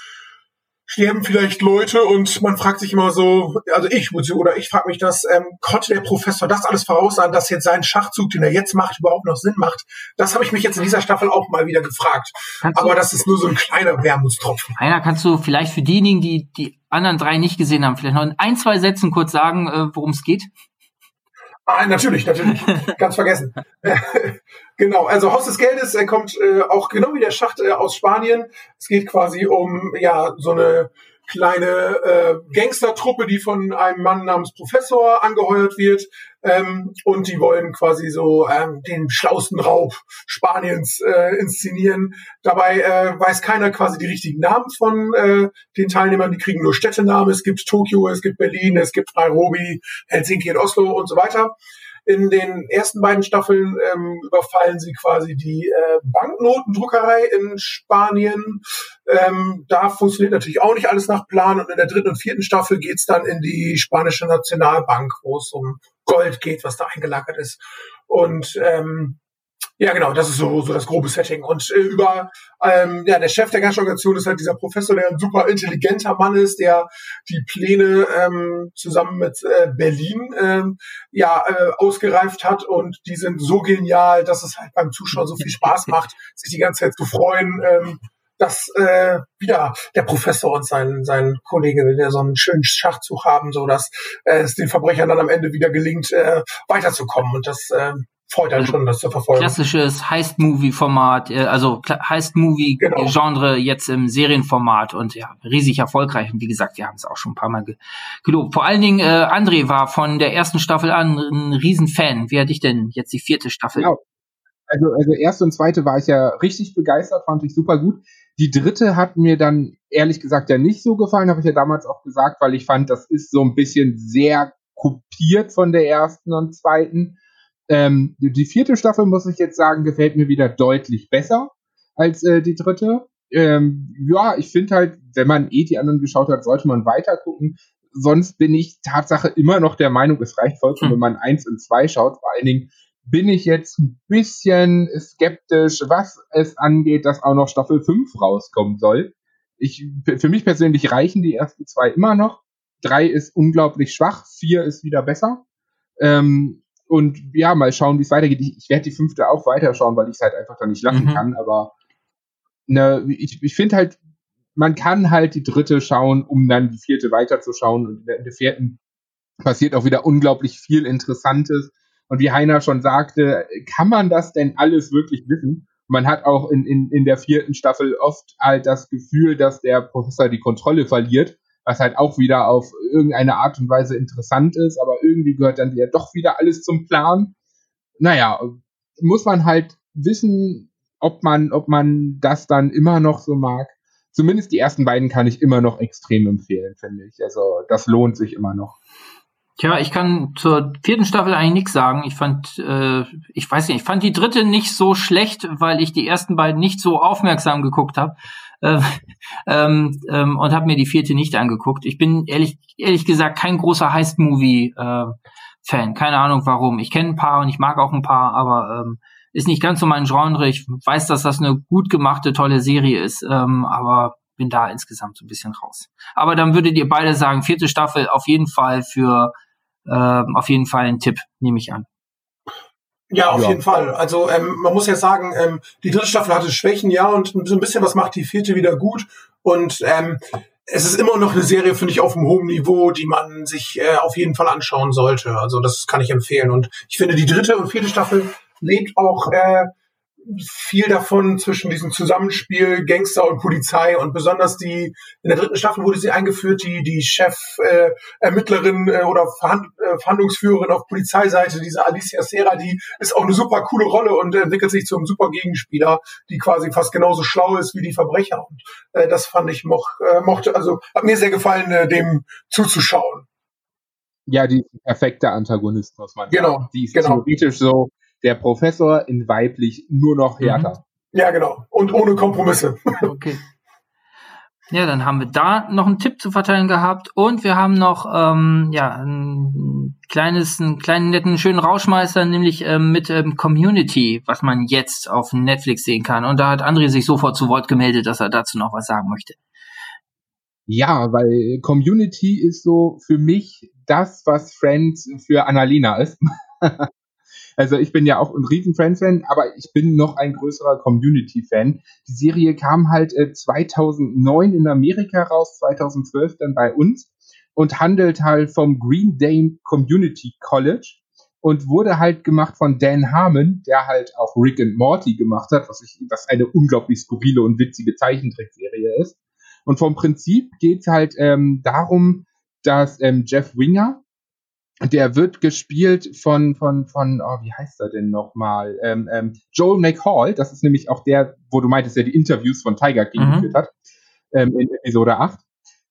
sterben vielleicht Leute und man fragt sich immer so, also ich oder ich frage mich das, ähm, konnte der Professor das alles voraussagen, dass jetzt sein Schachzug, den er jetzt macht, überhaupt noch Sinn macht? Das habe ich mich jetzt in dieser Staffel auch mal wieder gefragt. Kannst Aber das ist nur so ein kleiner Wermutstropfen. Einer kannst du vielleicht für diejenigen, die die anderen drei nicht gesehen haben, vielleicht noch in ein, zwei Sätzen kurz sagen, äh, worum es geht? Ah, natürlich, natürlich. Ganz vergessen. genau, also Haus des Geldes er kommt äh, auch genau wie der Schacht äh, aus Spanien. Es geht quasi um ja so eine kleine äh, Gangstertruppe, die von einem Mann namens Professor angeheuert wird. Ähm, und die wollen quasi so ähm, den schlausten Raub Spaniens äh, inszenieren. Dabei äh, weiß keiner quasi die richtigen Namen von äh, den Teilnehmern. Die kriegen nur Städtenamen. Es gibt Tokio, es gibt Berlin, es gibt Nairobi, Helsinki und Oslo und so weiter. In den ersten beiden Staffeln ähm, überfallen sie quasi die äh, Banknotendruckerei in Spanien. Ähm, da funktioniert natürlich auch nicht alles nach Plan. Und in der dritten und vierten Staffel geht's dann in die spanische Nationalbank, wo es um Gold geht, was da eingelagert ist. Und ähm, ja, genau, das ist so, so das grobe Setting. Und äh, über, ähm, ja, der Chef der ganzen Organisation ist halt dieser Professor, der ein super intelligenter Mann ist, der die Pläne ähm, zusammen mit äh, Berlin ähm, ja äh, ausgereift hat und die sind so genial, dass es halt beim Zuschauen so viel Spaß macht, sich die ganze Zeit zu freuen, ähm, dass äh, wieder der Professor und sein, sein Kollege ja so einen schönen Schachzug haben, so dass äh, es den Verbrechern dann am Ende wieder gelingt, äh, weiterzukommen. Und das äh, freut einen also schon, das zu verfolgen. Klassisches Heist-Movie-Format, äh, also Heist-Movie-Genre genau. jetzt im Serienformat und ja, riesig erfolgreich. Und wie gesagt, wir haben es auch schon ein paar Mal ge gelobt. Vor allen Dingen, äh, André war von der ersten Staffel an ein Riesenfan. Wie hatte ich denn jetzt die vierte Staffel? Genau. Also, also erste und zweite war ich ja richtig begeistert, fand ich super gut. Die dritte hat mir dann ehrlich gesagt ja nicht so gefallen, habe ich ja damals auch gesagt, weil ich fand, das ist so ein bisschen sehr kopiert von der ersten und zweiten. Ähm, die vierte Staffel, muss ich jetzt sagen, gefällt mir wieder deutlich besser als äh, die dritte. Ähm, ja, ich finde halt, wenn man eh die anderen geschaut hat, sollte man weiter gucken. Sonst bin ich Tatsache immer noch der Meinung, es reicht vollkommen, hm. wenn man eins und zwei schaut. Vor allen Dingen bin ich jetzt ein bisschen skeptisch, was es angeht, dass auch noch Staffel 5 rauskommen soll. Ich, für mich persönlich reichen die ersten zwei immer noch. Drei ist unglaublich schwach, vier ist wieder besser. Ähm, und ja, mal schauen, wie es weitergeht. Ich, ich werde die fünfte auch weiterschauen, weil ich es halt einfach da nicht lassen mhm. kann. Aber ne, ich, ich finde halt, man kann halt die dritte schauen, um dann die vierte weiterzuschauen. Und in der vierten passiert auch wieder unglaublich viel Interessantes. Und wie Heiner schon sagte, kann man das denn alles wirklich wissen? Man hat auch in, in, in der vierten Staffel oft halt das Gefühl, dass der Professor die Kontrolle verliert, was halt auch wieder auf irgendeine Art und Weise interessant ist, aber irgendwie gehört dann ja doch wieder alles zum Plan. Naja, muss man halt wissen, ob man, ob man das dann immer noch so mag. Zumindest die ersten beiden kann ich immer noch extrem empfehlen, finde ich. Also das lohnt sich immer noch. Tja, ich kann zur vierten Staffel eigentlich nichts sagen. Ich fand, äh, ich weiß nicht, ich fand die dritte nicht so schlecht, weil ich die ersten beiden nicht so aufmerksam geguckt habe äh, ähm, ähm, und habe mir die vierte nicht angeguckt. Ich bin ehrlich, ehrlich gesagt kein großer Heist-Movie-Fan. Äh, Keine Ahnung warum. Ich kenne ein paar und ich mag auch ein paar, aber ähm, ist nicht ganz so mein Genre. Ich weiß, dass das eine gut gemachte, tolle Serie ist, ähm, aber bin da insgesamt so ein bisschen raus. Aber dann würdet ihr beide sagen, vierte Staffel auf jeden Fall für äh, auf jeden Fall ein Tipp, nehme ich an. Ja, auf ja. jeden Fall. Also ähm, man muss ja sagen, ähm, die dritte Staffel hatte Schwächen, ja, und so ein bisschen was macht die vierte wieder gut. Und ähm, es ist immer noch eine Serie, finde ich, auf einem hohen Niveau, die man sich äh, auf jeden Fall anschauen sollte. Also das kann ich empfehlen. Und ich finde, die dritte und vierte Staffel lebt auch äh, viel davon zwischen diesem Zusammenspiel Gangster und Polizei und besonders die in der dritten Staffel wurde sie eingeführt die die Chef äh, Ermittlerin äh, oder Verhand, äh, Verhandlungsführerin auf Polizeiseite diese Alicia Serra die ist auch eine super coole Rolle und entwickelt sich zum super Gegenspieler die quasi fast genauso schlau ist wie die Verbrecher und äh, das fand ich moch, äh, mochte also hat mir sehr gefallen äh, dem zuzuschauen ja die perfekte Antagonist muss man genau sagen. die ist genau. theoretisch so der Professor in weiblich nur noch härter. Mhm. Ja, genau. Und ohne Kompromisse. Okay. Ja, dann haben wir da noch einen Tipp zu verteilen gehabt und wir haben noch ähm, ja ein kleines, einen kleinen netten schönen Rauschmeister, nämlich ähm, mit ähm, Community, was man jetzt auf Netflix sehen kann. Und da hat André sich sofort zu Wort gemeldet, dass er dazu noch was sagen möchte. Ja, weil Community ist so für mich das, was Friends für Annalena ist. Also ich bin ja auch ein riesen Friends-Fan, aber ich bin noch ein größerer Community-Fan. Die Serie kam halt äh, 2009 in Amerika raus, 2012 dann bei uns und handelt halt vom Green Dane Community College und wurde halt gemacht von Dan Harmon, der halt auch Rick and Morty gemacht hat, was ich, was eine unglaublich skurrile und witzige Zeichentrickserie ist. Und vom Prinzip geht's halt ähm, darum, dass ähm, Jeff Winger, der wird gespielt von, von, von, oh, wie heißt er denn nochmal? Ähm, ähm, Joel McHall, das ist nämlich auch der, wo du meintest, der die Interviews von Tiger King mhm. geführt hat, ähm, in Episode 8.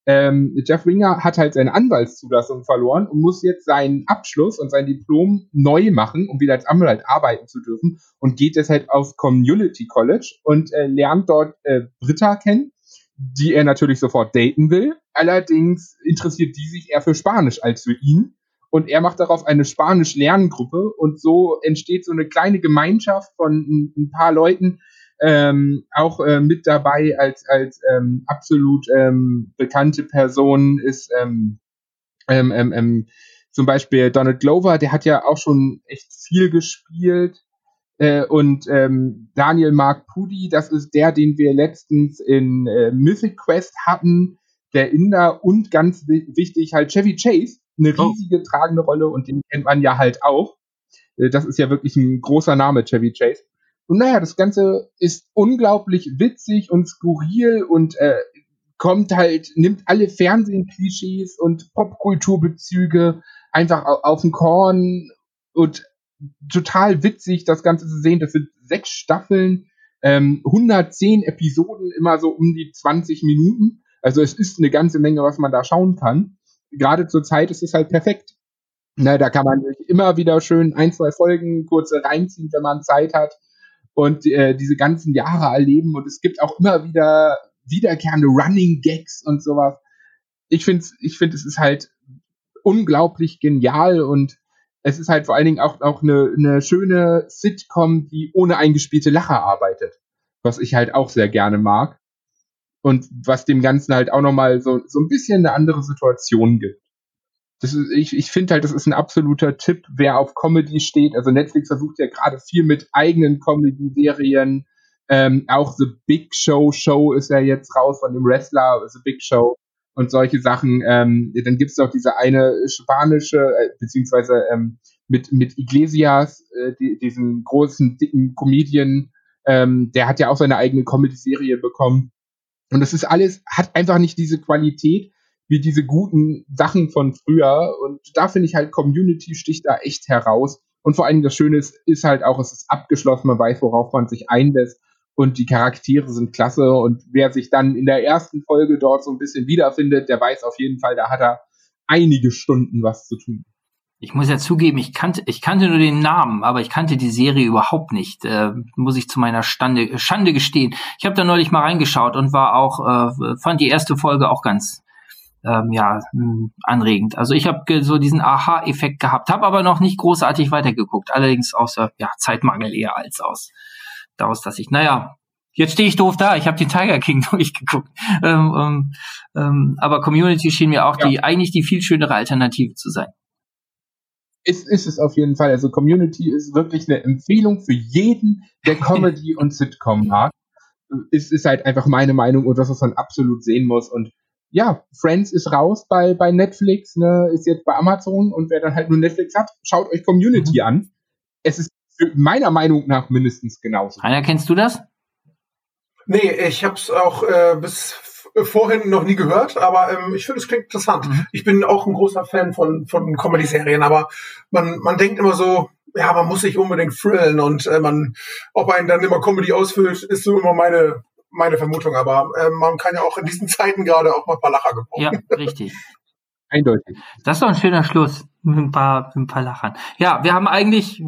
Ähm, Jeff Winger hat halt seine Anwaltszulassung verloren und muss jetzt seinen Abschluss und sein Diplom neu machen, um wieder als Anwalt arbeiten zu dürfen und geht deshalb aufs Community College und äh, lernt dort äh, Britta kennen, die er natürlich sofort daten will. Allerdings interessiert die sich eher für Spanisch als für ihn und er macht darauf eine Spanisch-Lerngruppe und so entsteht so eine kleine Gemeinschaft von ein, ein paar Leuten, ähm, auch äh, mit dabei als, als ähm, absolut ähm, bekannte Person ist ähm, ähm, ähm, ähm, zum Beispiel Donald Glover, der hat ja auch schon echt viel gespielt. Äh, und ähm, Daniel Mark Pudi, das ist der, den wir letztens in äh, Mythic Quest hatten, der Inder und ganz wichtig halt Chevy Chase, eine oh. riesige tragende Rolle und den kennt man ja halt auch. Äh, das ist ja wirklich ein großer Name, Chevy Chase. Und naja, das Ganze ist unglaublich witzig und skurril und äh, kommt halt, nimmt alle Fernsehklischees und Popkulturbezüge einfach auf den Korn und total witzig, das Ganze zu sehen. Das sind sechs Staffeln, ähm, 110 Episoden, immer so um die 20 Minuten. Also es ist eine ganze Menge, was man da schauen kann gerade zur Zeit ist es halt perfekt. Na, da kann man immer wieder schön ein, zwei Folgen kurze reinziehen, wenn man Zeit hat und äh, diese ganzen Jahre erleben. Und es gibt auch immer wieder wiederkehrende Running Gags und sowas. Ich finde, ich finde, es ist halt unglaublich genial und es ist halt vor allen Dingen auch, auch eine, eine schöne Sitcom, die ohne eingespielte Lacher arbeitet. Was ich halt auch sehr gerne mag und was dem Ganzen halt auch nochmal so, so ein bisschen eine andere Situation gibt. Das ist, ich ich finde halt, das ist ein absoluter Tipp, wer auf Comedy steht. Also Netflix versucht ja gerade viel mit eigenen Comedy-Serien. Ähm, auch The Big Show Show ist ja jetzt raus von dem Wrestler The Big Show und solche Sachen. Ähm, dann gibt es auch diese eine spanische, äh, beziehungsweise ähm, mit, mit Iglesias, äh, die, diesen großen, dicken Comedian, ähm, der hat ja auch seine eigene Comedy-Serie bekommen. Und das ist alles, hat einfach nicht diese Qualität wie diese guten Sachen von früher. Und da finde ich halt, Community sticht da echt heraus. Und vor allem das Schöne ist, ist halt auch, es ist abgeschlossen, man weiß, worauf man sich einlässt. Und die Charaktere sind klasse. Und wer sich dann in der ersten Folge dort so ein bisschen wiederfindet, der weiß auf jeden Fall, da hat er einige Stunden was zu tun ich muss ja zugeben, ich kannte, ich kannte nur den Namen, aber ich kannte die Serie überhaupt nicht. Äh, muss ich zu meiner Stande, Schande gestehen. Ich habe da neulich mal reingeschaut und war auch, äh, fand die erste Folge auch ganz ähm, ja hm, anregend. Also ich habe so diesen Aha-Effekt gehabt, habe aber noch nicht großartig weitergeguckt. Allerdings außer ja Zeitmangel eher als aus daraus, dass ich, naja, Jetzt stehe ich doof da. Ich habe den Tiger King durchgeguckt. Ähm, ähm, ähm, aber Community schien mir auch ja. die eigentlich die viel schönere Alternative zu sein. Ist, ist es auf jeden Fall. Also Community ist wirklich eine Empfehlung für jeden, der Comedy und Sitcom mag. Es ist halt einfach meine Meinung und das, was man absolut sehen muss. Und ja, Friends ist raus bei, bei Netflix, ne, ist jetzt bei Amazon und wer dann halt nur Netflix hat, schaut euch Community mhm. an. Es ist meiner Meinung nach mindestens genauso. Rainer, kennst du das? Nee, ich habe es auch äh, bis vorhin noch nie gehört, aber ähm, ich finde, es klingt interessant. Mhm. Ich bin auch ein großer Fan von, von Comedy-Serien, aber man, man denkt immer so, ja, man muss sich unbedingt thrillen und äh, man, ob einen dann immer Comedy ausfüllt, ist so immer meine, meine Vermutung. Aber äh, man kann ja auch in diesen Zeiten gerade auch mal ein paar Lacher gebrauchen. Ja, richtig. Eindeutig. Das ist doch ein schöner Schluss mit ein paar, mit ein paar Lachern. Ja, wir haben eigentlich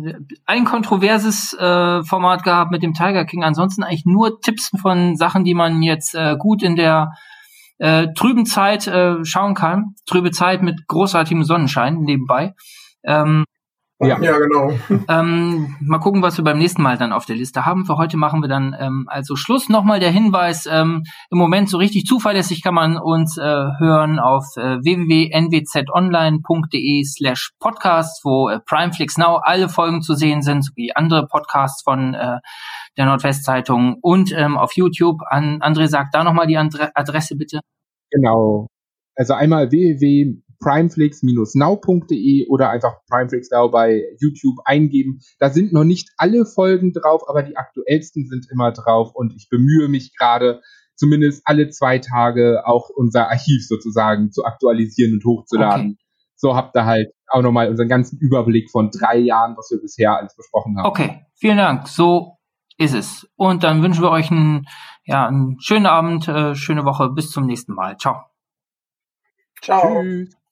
ein kontroverses äh, Format gehabt mit dem Tiger King. Ansonsten eigentlich nur Tipps von Sachen, die man jetzt äh, gut in der äh, trüben Zeit äh, schauen kann. Trübe Zeit mit großartigem Sonnenschein nebenbei. Ähm, ja, ja genau. Ähm, mal gucken, was wir beim nächsten Mal dann auf der Liste haben. Für heute machen wir dann ähm, also Schluss. Nochmal der Hinweis, ähm, im Moment so richtig zuverlässig kann man uns äh, hören auf äh, www.nwzonline.de slash podcast, wo äh, Primeflix Now alle Folgen zu sehen sind, sowie andere Podcasts von äh, der Nordwestzeitung und ähm, auf YouTube. An André, sag da nochmal die Adresse bitte. Genau. Also einmal www primeflix-now.de oder einfach Primeflix Now bei YouTube eingeben. Da sind noch nicht alle Folgen drauf, aber die aktuellsten sind immer drauf und ich bemühe mich gerade, zumindest alle zwei Tage auch unser Archiv sozusagen zu aktualisieren und hochzuladen. Okay. So habt ihr halt auch nochmal unseren ganzen Überblick von drei Jahren, was wir bisher alles besprochen haben. Okay, vielen Dank. So ist es. Und dann wünschen wir euch einen, ja, einen schönen Abend, äh, schöne Woche. Bis zum nächsten Mal. Ciao. Ciao. Tschüss.